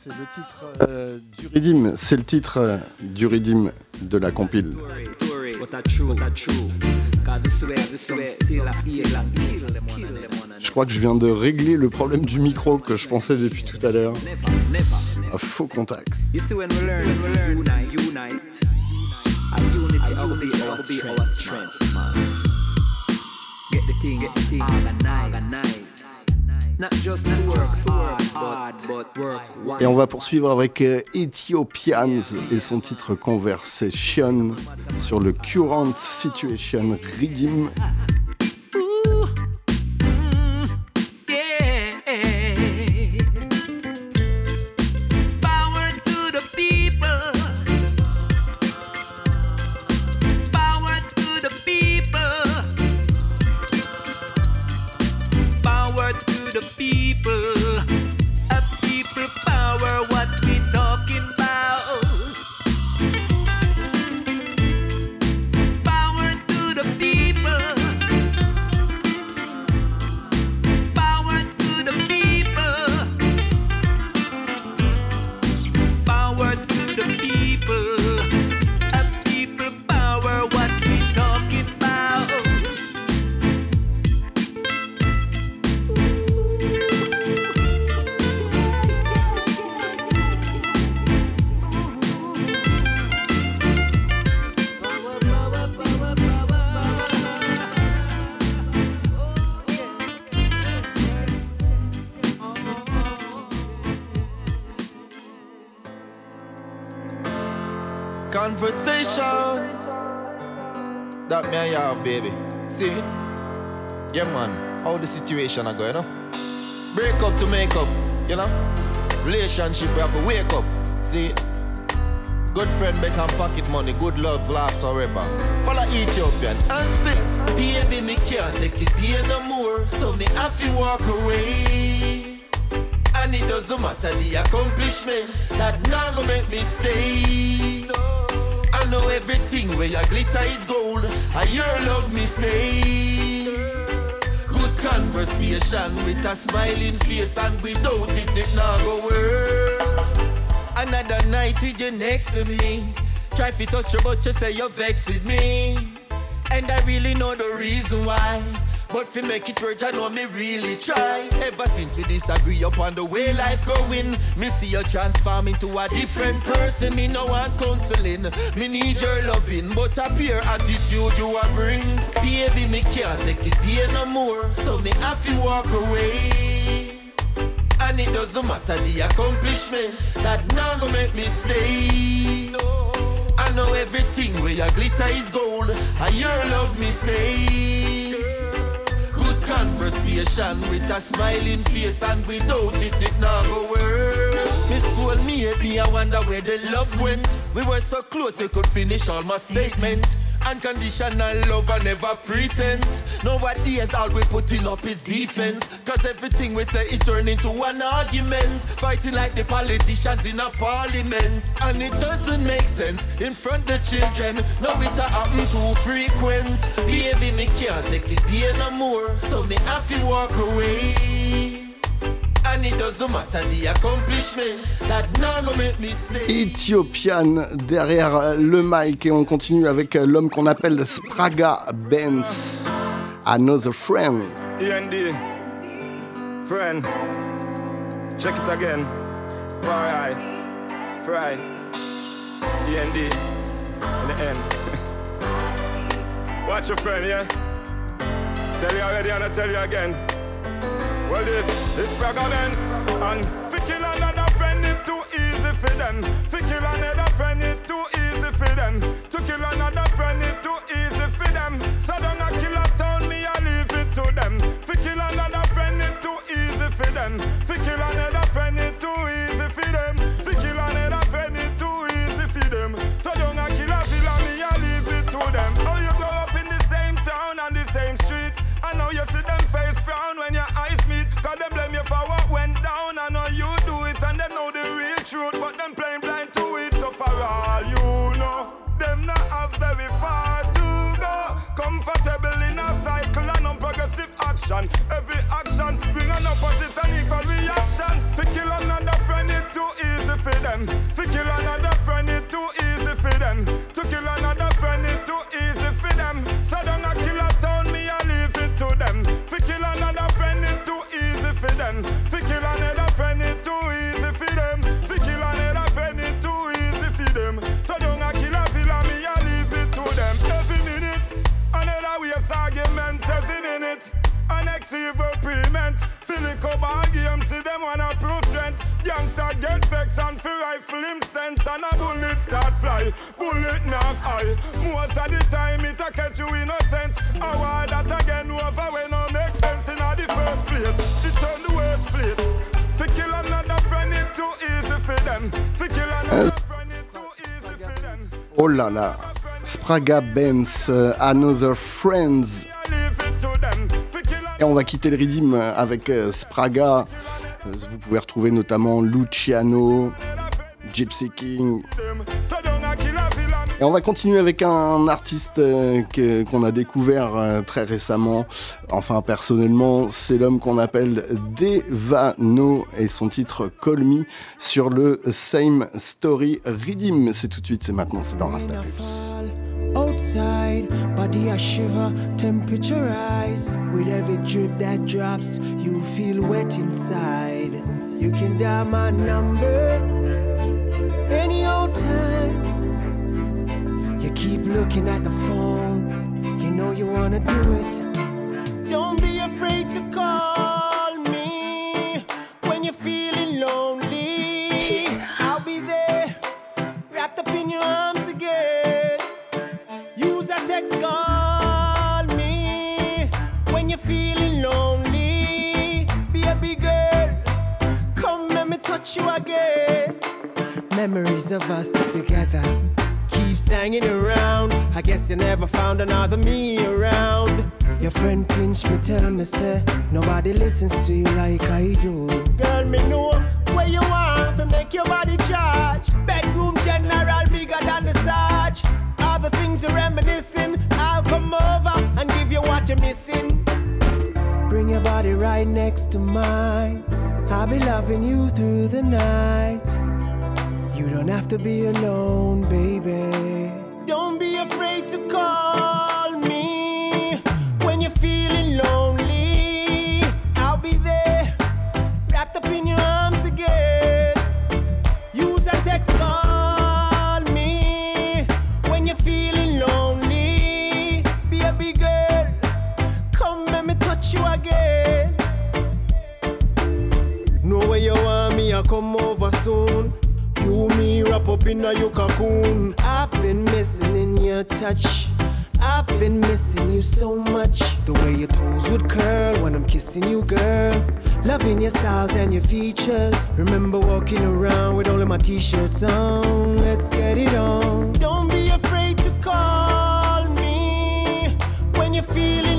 Speaker 3: c'est le titre euh, du Riddim. C'est le titre euh, du Riddim de la compile.
Speaker 19: Story, what a true, what a true. Cause this way, this way, still a feel and kill them one and them one and
Speaker 3: Je crois que je viens de régler le problème du micro que je pensais depuis tout à l'heure. Un faux contact.
Speaker 19: You see when we learn, when we learn, unite, unite. A unity, will be our strength, man. Get the thing, get the thing, organize,
Speaker 3: Et on va poursuivre avec euh, Ethiopians et son titre Conversation sur le Current Situation Ridim.
Speaker 16: See? Yeah, man. How the situation are going, you know? Break up to make up, you know? Relationship, we have to wake up. See? Good friend make become pocket money, good love, laugh forever. Follow Ethiopian and sing. Baby, me can't take it pain no more, so me have to walk away. And it doesn't matter the accomplishment that now gonna make me stay. I know everything where your glitter is gold. I your love me say. Good conversation with a smiling face, and without it, it now go work. Another night with you next to me. Try to touch you, but you say you're vexed with me. And I really know the reason why. But fi make it work, I know me really try. Ever since we disagree upon the way life going, me see you transform into a different person. Me no want counseling, me need your loving, but a pure attitude you a bring. Baby, me can't take it pain no more, so me have to walk away. And it doesn't matter the accomplishment that now gonna make me stay. I know everything where your glitter is gold, and your love me say
Speaker 14: conversation with a smiling face and without it, it not go work. Me soul me, I wonder where the love went. We were so close, we could finish all my statement. Unconditional love and never pretense. Nowadays, all we putting up is defense. Cause everything we say, it turn into an argument. Fighting like the politicians in a parliament. And it doesn't make sense in front the children. Now it happen too frequent. Baby, me can't take the pain no more. So me have to walk away. And it doesn't matter the accomplishment. That now go make me stay.
Speaker 3: Ethiopian derrière le mic et on continue avec l'homme qu'on appelle Spraga Benz. Another friend.
Speaker 20: END, friend, check it again. Fry, fry, END, in the end. [LAUGHS] Watch your friend, yeah? Tell you already and I tell you again. Well, this is Spragga Benz, and fi kill another friend, it too easy for them. Fi kill another friend, it too easy for them. To kill another friend, it too easy for them. So don't a kill a town, me I leave it to them. Fi kill another friend, it too easy for them. Fi kill another friend, it too easy for them. Fi kill another friend, it too easy for them. So don't a kill a filler, me I leave it to them. Oh, you grow up in the same town and the same street. I know you see face frown when your eyes meet. Cause them blame you for what went down. I know you do it and them know the real truth. But them plain blind to it. So for all you know, them not have very far to go. Comfortable in a cycle and unprogressive action. Every action bring an opposite and equal reaction. To kill another friend, it too easy for them. To kill another friend, it too easy for them. To kill another friend, it too easy for them. So don't kill a them. To kill another friend, it too easy for them. To kill another friend, it too easy for them. So don't a kill a filler, me I leave it to them. Every minute, another waste argument. Every minute. An ex evil payment. Silico ball game, see them wanna prove strength. Youngster get vexed and fi rifle him scent and a bullet start fly. Bullet not high. Most of the time it a catch you innocent. I want that again over when no make
Speaker 3: Oh là là. Spraga Benz, euh, Another Friends. Et on va quitter le rythme avec euh, Spraga. Euh, Vous pouvez retrouver notamment Luciano, Gypsy King. Et on va continuer avec un artiste euh, qu'on a découvert euh, très récemment. Enfin, personnellement, c'est l'homme qu'on appelle Devano et son titre Call Me sur le Same Story Redeem. C'est tout de suite, c'est maintenant, c'est dans Rasta.
Speaker 8: Outside, body a shiver, temperature rise. With every drip that drops, you feel wet inside. You can dial my number any old time. You keep looking at the phone, you know you wanna do it. Don't be afraid to call me when you're feeling lonely. I'll be there, wrapped up in your arms again. Use a text, call me when you're feeling lonely. Baby girl, come let me touch you again. Memories of us together keeps hanging around. I guess you never found another me around. Your friend pinch me, tell me, say, nobody listens to you like I do. Girl, me know where you want to make your body charge. Bedroom general bigger than the Sarge. All the things you're reminiscing, I'll come over and give you what you're missing. Bring your body right next to mine. I'll be loving you through the night. You don't have to be alone, baby. Don't be afraid to call me when you're feeling lonely. Wrap up in a your cocoon. I've been missing in your touch. I've been missing you so much. The way your toes would curl when I'm kissing you, girl. Loving your styles and your features. Remember walking around with all of my t-shirts on. Let's get it on. Don't be afraid to call me when you're feeling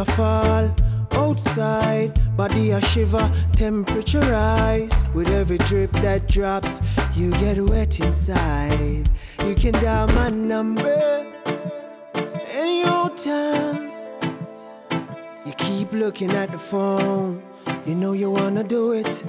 Speaker 8: a fall outside, body a shiver, temperature rise. With every drip that drops, you get wet inside. You can dial my number in your time. You keep looking at the phone, you know you wanna do it.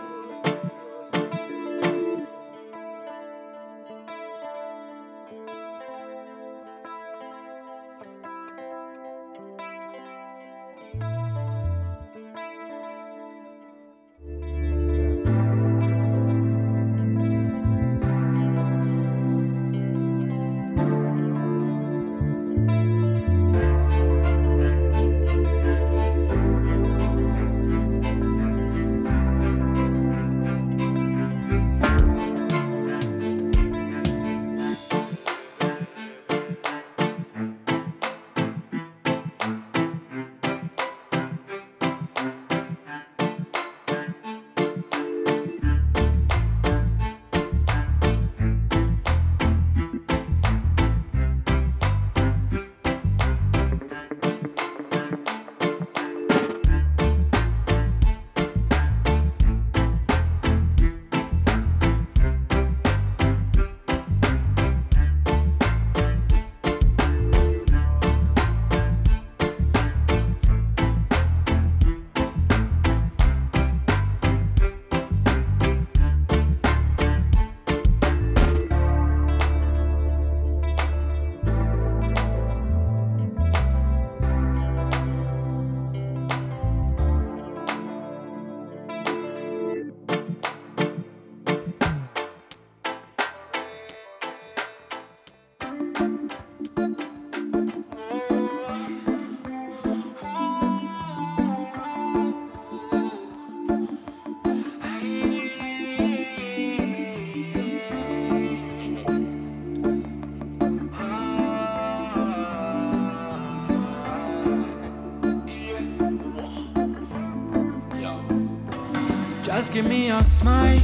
Speaker 21: Give me a smile.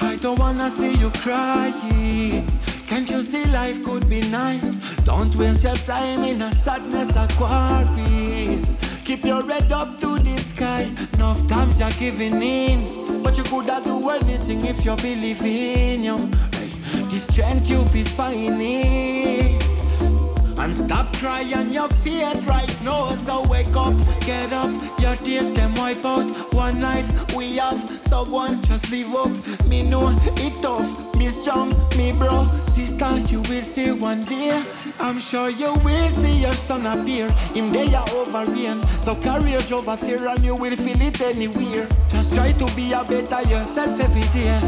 Speaker 21: I don't wanna see you crying. Can't you see life could be nice? Don't waste your time in a sadness or. Keep your head up to the sky. Enough times you're giving in, but you coulda do anything if you believe in you. Hey, the strength you fi find it. And stop crying your feet right now. So wake up, get up, your tears them wipe out. One life we have, so go on, just live up. Me know it tough, me strong, me bro, sister. You will see one day. I'm sure you will see your son appear. Him are over rain, so courage over fear, and you will feel it anywhere. Just try to be a better yourself every day,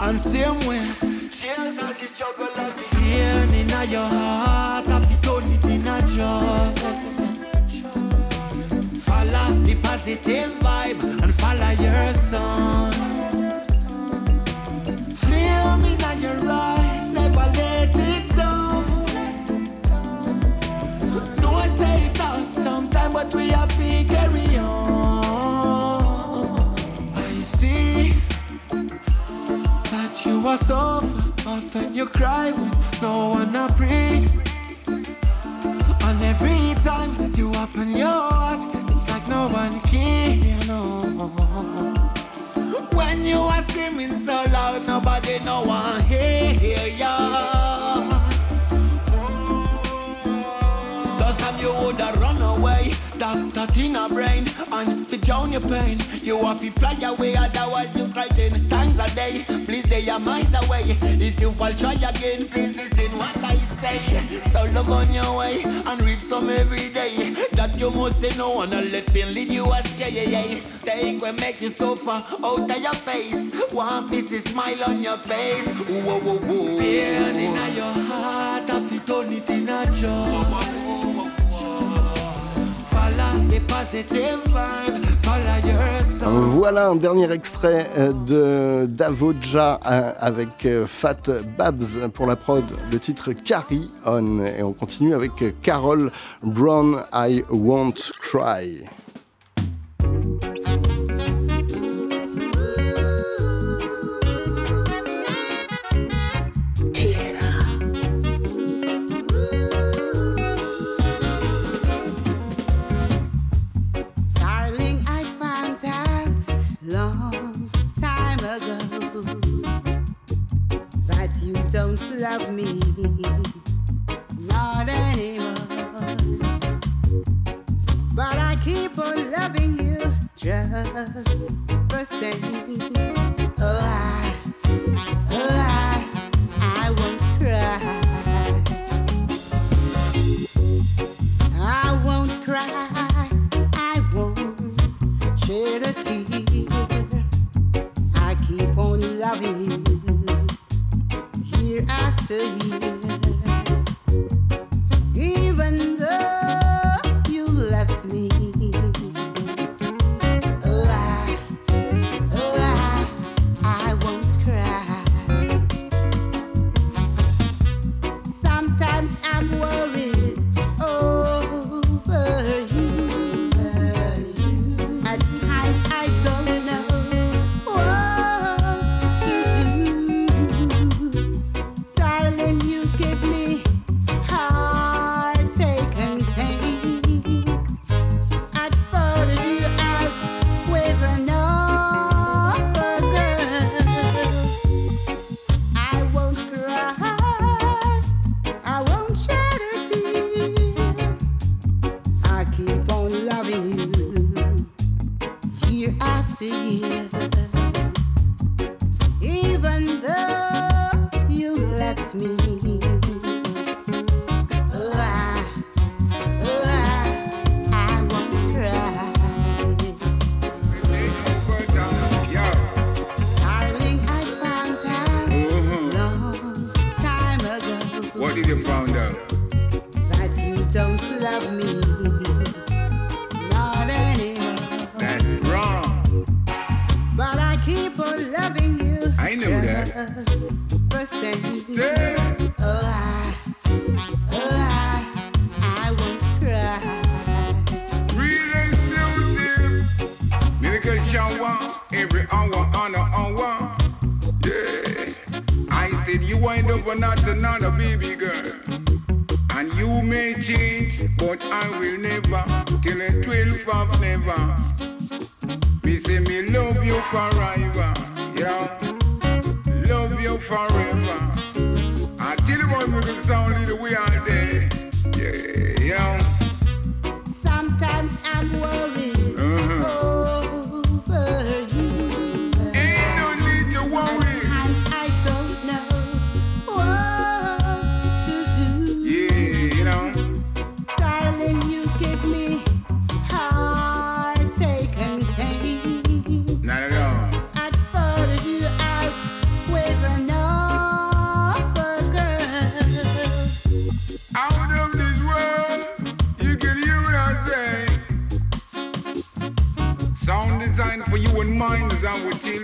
Speaker 21: and same way. Cheers all the struggle and pain in your heart. It turn it in a joy. The positive vibe and follow your son. Flame in your eyes, never let it down. No, I say it out sometime, but we have to carry on. I see that you are suffer. Often you cry when no one a pray. And every time you open your heart, no one care. No. When you are screaming so loud, nobody no one hear ya. And drown your pain. You have to fly away, otherwise you cry ten times a day. Please stay your minds away. If you fall, try again. Please listen what I say. So love on your way and reap some every day. That you must say no one and let pain lead you astray. Take will make you suffer out of your face. One piece of smile on your face. Whoa, whoa, whoa. Pain in your heart, you turn it in a joy.
Speaker 3: Voilà un dernier extrait euh, de Davoja euh, avec euh, Fat Babs pour la prod, le titre Carry On. Et on continue avec Carol Brown, I Won't Cry.
Speaker 22: just. Oh, I, oh, I, I won't cry. I won't cry. I won't shed a tear. I keep on loving you.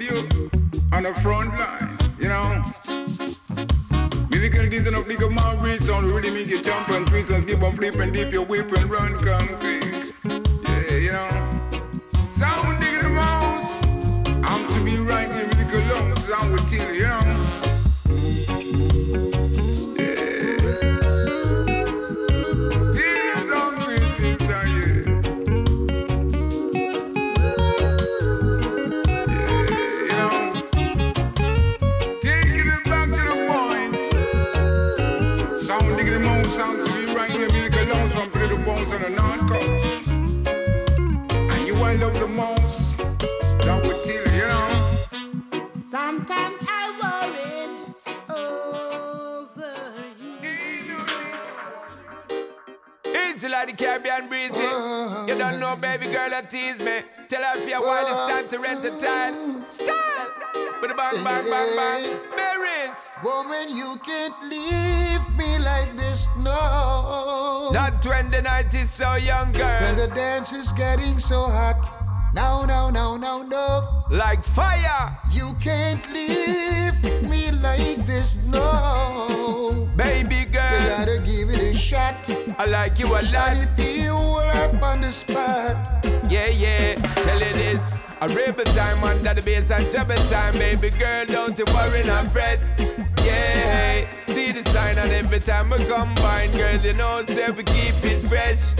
Speaker 22: you on the
Speaker 23: front line, you know. Musical decent of legal marriage sound really make you jump and twist and skip and flip and dip your whip and run, come
Speaker 24: free. Breezy. You don't know, baby girl, that tease me. Tell her if you're wild, it's time to rent a tile. Style! But bang, bang, bang, bang. Berries!
Speaker 21: Woman, you can't leave me like this, no.
Speaker 24: Not when the night is so young, girl.
Speaker 21: When the dance is getting so hot. No, no, no, no, no.
Speaker 24: Like fire.
Speaker 21: You can't leave me like this, no.
Speaker 24: Baby girl.
Speaker 21: You gotta give it a shot.
Speaker 24: I like you a lot.
Speaker 21: Be all up on the spot.
Speaker 24: Yeah, yeah, tell you this. A rebel time under the bass and trouble time, baby girl. Don't you worry, not fret. Yeah, see the sign, and every time we combine, girl, you know, say we keep it fresh.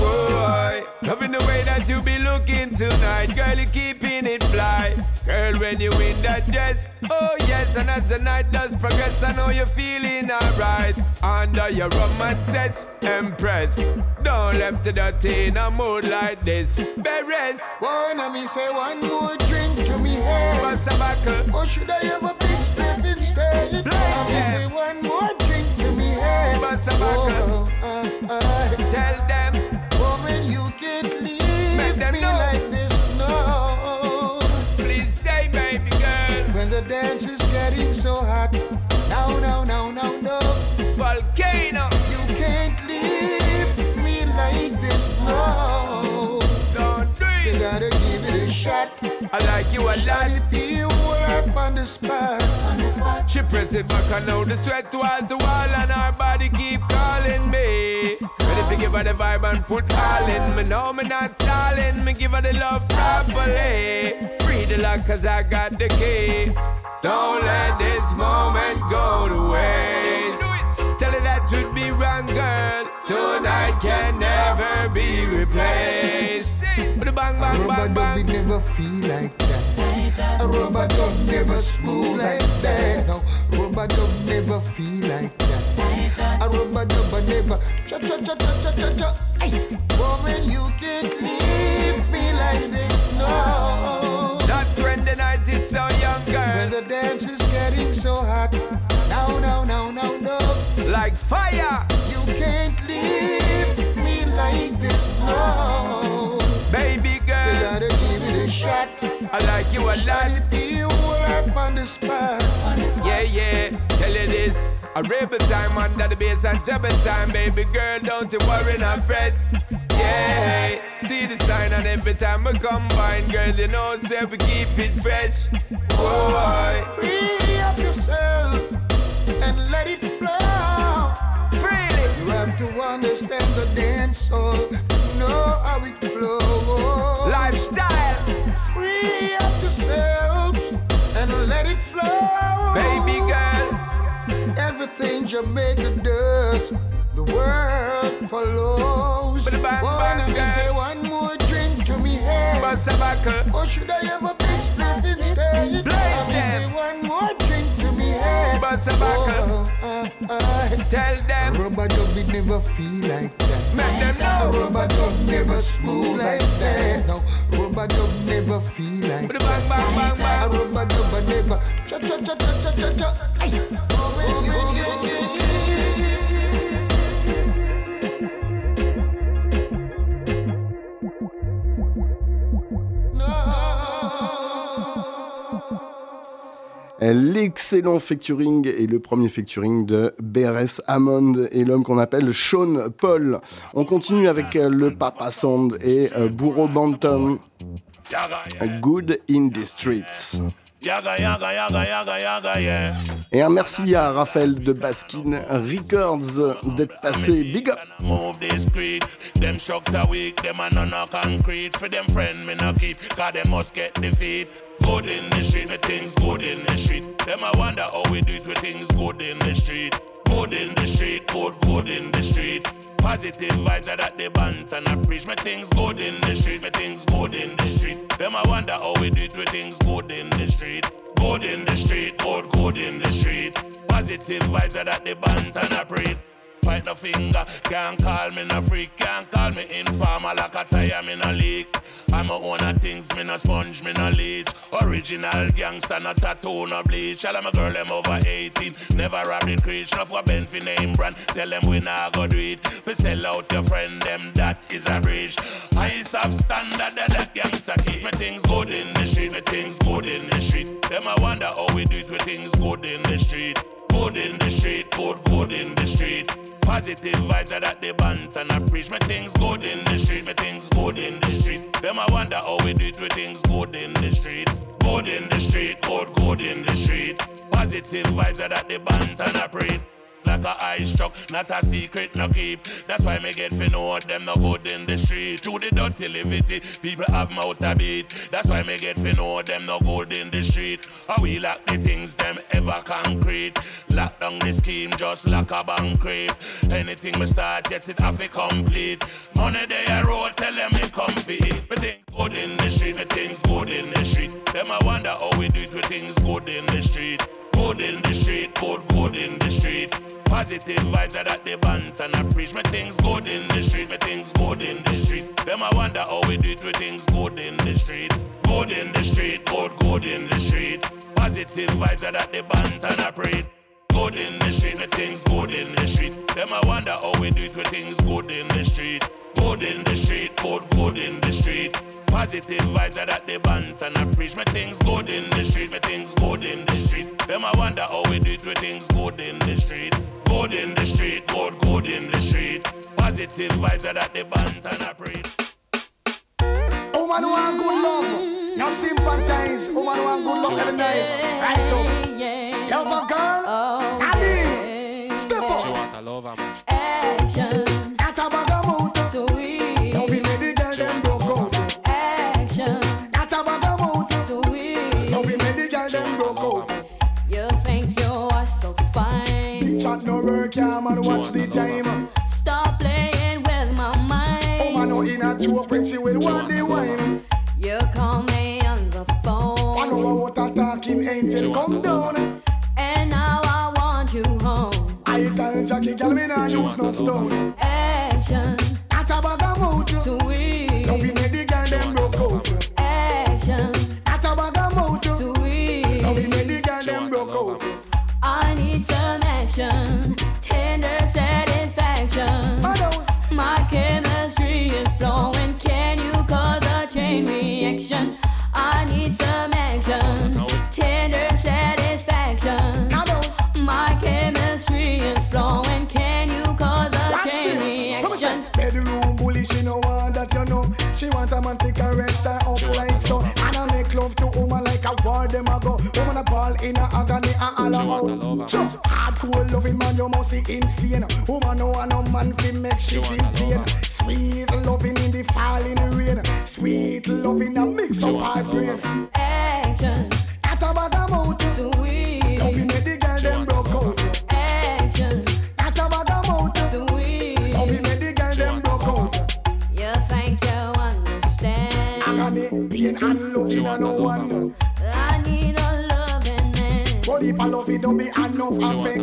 Speaker 24: Boy, loving the way that you be looking tonight, girl, you keeping it fly. Girl, when you in that dress, oh yes, and as the night does progress, I know you're feeling alright. Under your romances, Empress, don't left the dirty in a mood like this. Beres,
Speaker 21: Wanna me say one more drink to me head.
Speaker 24: What's a buckle?
Speaker 21: Or should I have a big spliff instead?
Speaker 24: Blaze
Speaker 21: Wanna me
Speaker 24: them.
Speaker 21: say one more drink to me head.
Speaker 24: What's a buckle?
Speaker 21: Oh, uh, uh,
Speaker 24: Tell them,
Speaker 21: woman, you can't leave
Speaker 24: them
Speaker 21: me
Speaker 24: know.
Speaker 21: like this, no.
Speaker 24: please stay, baby girl.
Speaker 21: When the dance is getting so hot. No, no, no, no, no.
Speaker 24: Volcano,
Speaker 21: You can't leave me like this, no.
Speaker 24: don't do
Speaker 21: You gotta give it a shot.
Speaker 24: I like you a lot. She press it back and now the sweat wall to wall and her body keep calling me. Ready to give her the vibe and put all in me. No, me not stalling. Me give her the love properly. Free the lock cause I got the key. Don't let this moment go to waste. Tell her that would be wrong, girl. Tonight can never be replaced. A bang, bang,
Speaker 21: rubber bang, bang. it never feel like that. A rubber dub never smooth like that. No, rubber dub never feel like that. A rubber dub never cha cha cha cha cha cha cha. Woman, you can't leave me like this. No,
Speaker 24: when the night is so young, girl.
Speaker 21: when the dance is getting so hot. No, no, no, no, no.
Speaker 24: Like fire.
Speaker 21: You can't leave me like this. No,
Speaker 24: Baby girl, you
Speaker 21: gotta give it a shot.
Speaker 24: I like you a lot.
Speaker 21: Be up on the spot.
Speaker 24: Yeah, yeah, tell you this. A rebel time under the bass and trouble time, baby girl. Don't you worry, not fret. Yeah, see the sign, and every time we combine, girl, you know, say we keep it fresh. Boy,
Speaker 21: Everything Jamaica does, the world follows.
Speaker 24: Bada bang,
Speaker 21: Wanna
Speaker 24: bang,
Speaker 21: me say one more drink to me head?
Speaker 24: Bust a buckle,
Speaker 21: Or should I have a big split instead?
Speaker 24: Blaze
Speaker 21: Wanna me say one more drink to me head?
Speaker 24: bust a buckle.
Speaker 21: Oh,
Speaker 24: Tell them,
Speaker 21: Rubber dub it never feel like that.
Speaker 24: make them
Speaker 21: A
Speaker 24: know.
Speaker 21: rubber dub never smooth like that. No, rubber dub never feel like
Speaker 24: that. bang, bang, bang,
Speaker 21: A
Speaker 24: bang.
Speaker 21: rubber dub I never cha cha cha cha cha cha cha. Ay, oh man, you get
Speaker 3: L'excellent featuring et le premier featuring de BRS Hammond et l'homme qu'on appelle Sean Paul. On continue avec euh, le Papa Sound et euh, Burro Banton. Good in the streets. Et un merci à Raphaël de Baskin Records d'être passé. Big up!
Speaker 25: Move. Good in the street, with things good in the street. Them I wonder how we do it with things good in the street. Good in the street, good, good in the street. Positive vibes are that they bant and I preach. My things good in the street, my things good in the street. Them I wonder how we do it with things good in the street. Good in the street, good, good in the street. Positive vibes are that they bant and I preach. Fight no finger, can't call me no freak, can't call me informer like a tire, me no leak. I'm a owner things, me no sponge, me no leech. Original gangster, no tattoo, no bleach. All of my girl, them over 18, never rob the creech. No for for name brand, tell them we not go do it. We sell out your friend, them that is a breach. I have standard that that gangster keep. Me things good in the street, me things good in the street. Them I wonder how we do it with things good in the street. Good in the street, good, good in the street. Positive vibes are that they bant and I preach. My things good in the street, my things good in the street. Them I wonder how we do it with things good in the street. Good in the street, good, good in the street. Positive vibes are that they bant and I preach. Like a eye struck, not a secret, no keep. That's why me get fi know them no good in the street. Through the dirty livity, people have mouth a beat. That's why me get fi know them no good in the street. How we lack the things them ever concrete. Lock down the scheme just like a bank crave. Anything me start, yet it have to complete. Money they a roll, tell them me come fi it. Me think good in the street, me things good in the street. Them I wonder how we do it with things good in the street. Good in the street, good, good in the street. Positive vibes are that they bant and I preach. My things good in the street, me things good in the street. Them I wonder how we do it with things good in the street. Good in the street, good, good in the street. Positive vibes are that they bant and I preach. Good in the street, me things good in the street. Them I wonder how we do it with things good in the street. Good in the street, good, good in the street. Positive vibes are that they bant and I preach. Me things good in the street, me things good in the street. Them I wonder how we do it with things good in the street. Good in the street, good, good in the street. Positive vibes are that they bant and I preach.
Speaker 26: Woman want good love. Now sympathize. Woman want good love every night. Right up. Love a girl. Ali. Step up.
Speaker 27: She want a lover, man.
Speaker 26: Action. At a bag of mood.
Speaker 28: Sweet.
Speaker 26: Now we made the girl them broke out.
Speaker 28: Action.
Speaker 26: At a bag of mood.
Speaker 28: Sweet.
Speaker 26: Now we made the girl them broke out.
Speaker 28: You think you are so fine.
Speaker 26: Big chat no work, yeah man. Watch the time.
Speaker 28: Stop playing with my mind.
Speaker 26: Woman no in a joke when she will want the Jackie, girl, me nah use no stone.
Speaker 28: Action.
Speaker 26: At a bag of mood. A all out. Sure, hardcore loving man, you must be insane. Woman no want no man fi make she feel pain. Sweet loving in the falling rain. Sweet loving a mix of hard brain. Enough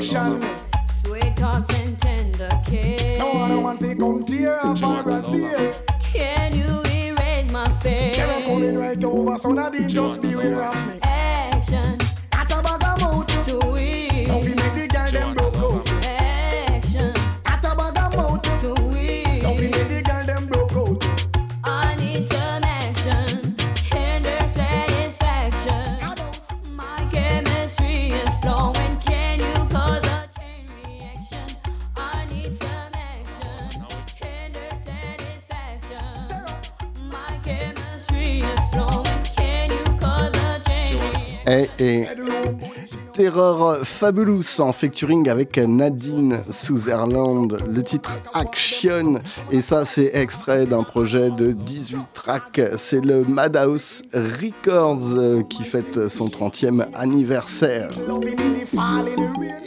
Speaker 19: Fabulous en featuring avec Nadine Sutherland, le titre Action. Et ça, c'est extrait d'un projet de 18 tracks. C'est le Madhouse Records euh, qui fête son 30e anniversaire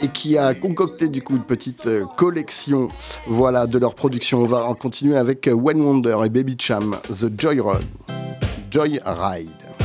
Speaker 19: et qui a concocté du coup une petite euh, collection voilà, de leur production. On va en continuer avec One Wonder et Baby Cham, The Joyride. Joyride.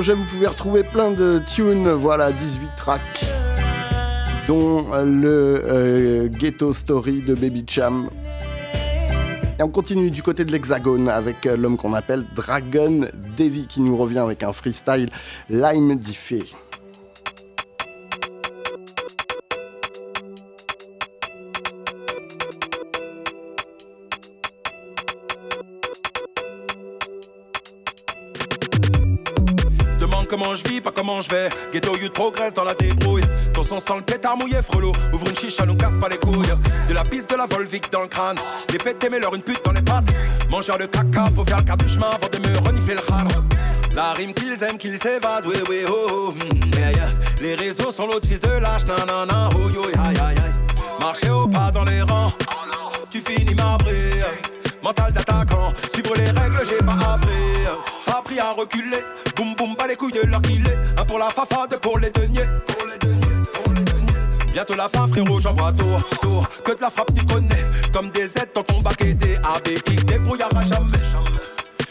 Speaker 3: Vous pouvez retrouver plein de tunes, voilà, 18 tracks, dont le euh, Ghetto Story de Baby Cham. Et on continue du côté de l'Hexagone avec euh, l'homme qu'on appelle Dragon Devi qui nous revient avec un freestyle Lime Diffé.
Speaker 29: Je vais. Ghetto youth progresse dans la débrouille. Ton sang sent le pétard mouillé, frelot. Ouvre une chicha, nous casse pas les couilles. De la piste de la Volvic dans le crâne. Les pétés, mais leur une pute dans les pattes. Mangeur de caca, faut faire le quart du chemin avant de me renifler le crâne. La rime qu'ils aiment, qu'ils s'évadent, oui, oui, oh, oh, mm, yeah, yeah. Les réseaux sont l'autre fils de lâche, nan, nan, nan, oh, yo, aïe, aïe. Marcher au pas dans les rangs, tu finis marbré. Mental d'attaquant, suivre les règles, j'ai pas appris. Pas pris à reculer, boum boum, pas les couilles de leur qu'il est. Pour la fafa, deux pour les deniers. Bientôt la fin, frérot, j'en vois tour, tour. Que de la frappe, tu connais. Comme des Z, ton combat qui est des ABX, débrouillard à jamais.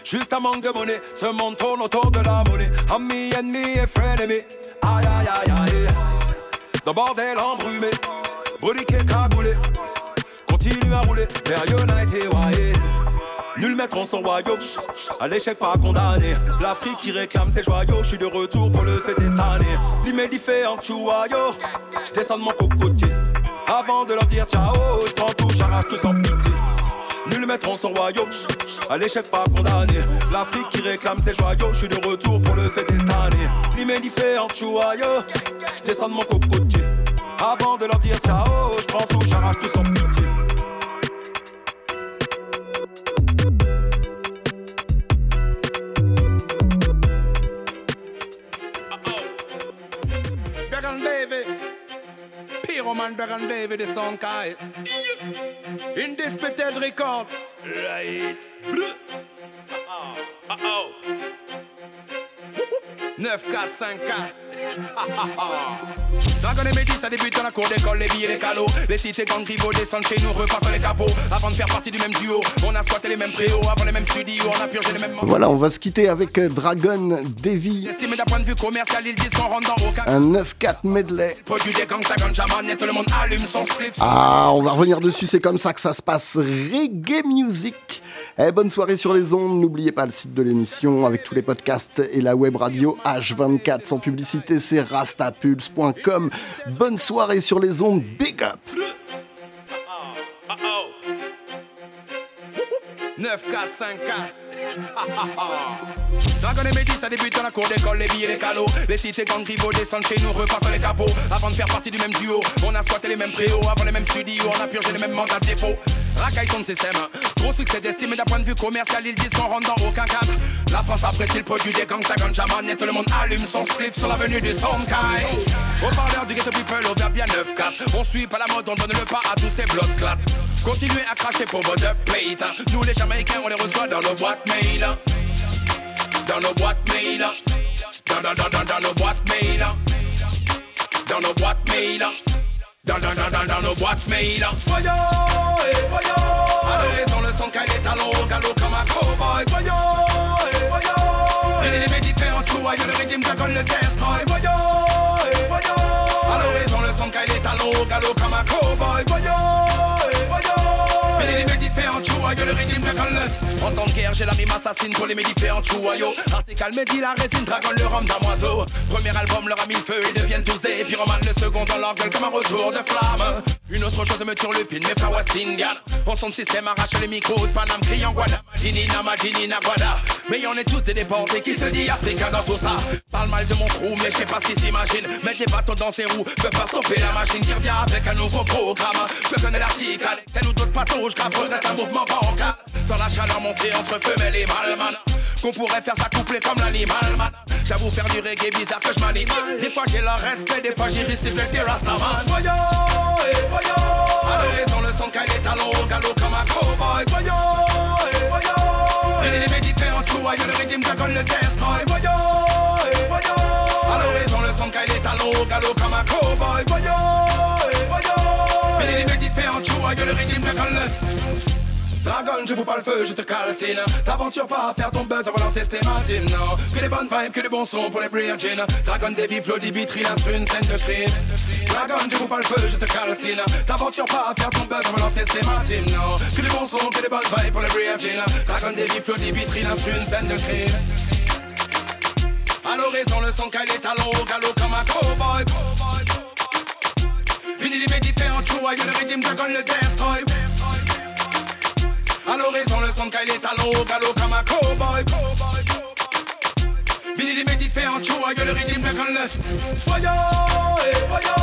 Speaker 29: Juste un manque de monnaie, ce monde tourne autour de la monnaie. Ami, ennemi et frenemy. Aïe, aïe, aïe, aïe. Dans bordel embrumé, broliqué, cagoulé. Continue à rouler vers United, ouais. Nul mettront son royaume, à l'échec pas condamné. L'Afrique qui réclame ses joyaux, je suis de retour pour le fêter cette année. En chouayo, descends de mon cocotier. Avant de leur dire ciao, je prends tout, j'arrache tout sans pitié. Nul mettront son royaume, à l'échec pas condamné. L'Afrique qui réclame ses joyaux, je suis de retour pour le fêter cette année. En chouayo, descends de mon cocotier. Avant de leur dire ciao, je prends tout, j'arrache tout sans pitié. Pyroman Dragon Davy, the song guy. Indisputed Records. Right. Uh oh. 9454. [LAUGHS] Dragon et Métis, ça débute dans la cour d'école, les billets, les calots. Les cités gangs rivaux descendent chez nous, repartent les capots. Avant de faire partie du même duo, on a squatté les mêmes préaux. Avant les mêmes studios, on a purgé les mêmes
Speaker 3: Voilà, on va se quitter avec euh, Dragon Devi,
Speaker 29: Estimé d'un point de vue commercial, ils disent qu'on rentre dans aucun.
Speaker 3: un 9-4 medley.
Speaker 29: Produit des gangsta ganja man, et tout le monde allume son spliff.
Speaker 3: Ah, on va revenir dessus, c'est comme ça que ça se passe. Reggae Music. Eh, bonne soirée sur les ondes. N'oubliez pas le site de l'émission avec tous les podcasts et la web radio H24 sans publicité, c'est rastapulse.com. Bonne soirée sur les ondes. Big up.
Speaker 29: 9454 [LAUGHS] Dragon et Métis, ça débute dans la cour d'école, les billets, les calots. Les cités gangs rivaux descendent chez nous, repartent les capots. Avant de faire partie du même duo, on a squatté les mêmes préaux. Avant les mêmes studios, on a purgé les mêmes mandats de dépôt. Racaille son système, gros succès d'estime d'un point de vue commercial, ils disent qu'on rentre dans aucun cadre. La France apprécie le produit des gangsta ganja man, et tout le monde allume son spliff sur l'avenue du Sonkai. Au parleur du ghetto people, au verbe bien 9-4. On suit pas la mode, on donne le pas à tous ces blocs clats. Continuez à cracher pour votre plate. Nous les Jamaïcains, on les reçoit dans nos boîtes mail. dans nos boîtes mail. Dans, dans, dans, dans, dans nos boîtes mail. Dans nos boîtes mail. Dans, dans, dans, dans, dans nos boîtes mail. Voyons, eh, voyons. L'horizon, le son qu'elle est talons au galop comme un cowboy. Voyons, eh, voyons. Les différents choix, y'a le rythme dragon, le destroy. Voyons, eh, voyons. À l'horizon, le son qu'elle est talons au galop comme un cowboy. Voyons, eh, voyons. Les différents choix, le le. En temps de guerre, j'ai la rime assassine les médiférents chouaillots. Article, médit, la résine, dragon, le rhum damoiseau. Premier album leur a mis le feu, ils deviennent tous des pyromanes. Le second dans leur gueule comme un retour de flamme. Une autre chose me turlupine, mes frères West Indian. En son système arrache les micros de Paname, criant Guada, Madinina, Madinina, Guada. Mais on est tous des déportés qui se dit africain dans tout ça. Parle mal de mon crew, mais je sais pas ce qu'ils s'imaginent. Mets des bâtons dans ses roues, peut pas stopper la machine qui revient avec un nouveau programme. Je connais l'article, tel ou d'autres patauges, grave, un mouvement bancal. Sans la chaleur montée entre femelles et malman. Qu'on pourrait faire ça coupler comme l'animal, man. J'avoue faire du reggae bizarre que je m'anime. Des fois j'ai le respect, des fois j'ai des Rastaman. Voyons, eh, voyons. L'horizon, le son qu'elle est talons au galop comme un cowboy. Voyons, eh, voyons. Les différents choix, y'a le rythme dragon, le destroy. Voyons, eh, voyons. L'horizon, le son qu'elle est talons au galop comme un cowboy. Voyons, eh, voyons. Les différents choix, y'a le rythme le Dragon, je vous parle feu, je te calcine. T'aventures pas à faire ton buzz avant d'en tester ma team, non. Que des bonnes vibes, que des bons sons pour les Brilliant Dragon, Davy, Flo, Dimitri, l'instru, une scène de crime. Dragon, je vous parle feu, je te calcine. T'aventures pas à faire ton buzz avant d'en tester ma team, non. Que des bons sons, que des bonnes vibes pour les Brilliant Dragon, Davy, Flo, Dimitri, l'instru, une scène de crime. À l'horizon, le son caille les talons au galop comme un cowboy. Vinny, les différents choix, y'a le rythme, dragon, le destroy. À l'horizon, le son de Kyle est talons au galop comme un cowboy. Vini les mecs différents, tu vois, le rythme black on le. Voyons, voyons,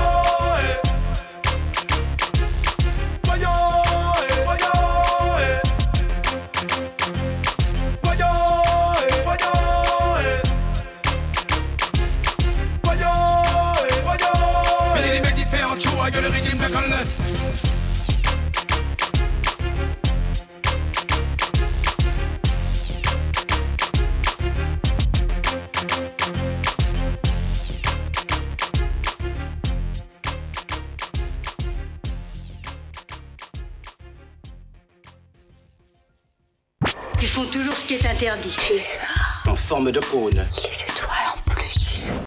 Speaker 29: Like le rythme black on
Speaker 30: left font toujours ce qui est interdit.
Speaker 1: En forme de cône.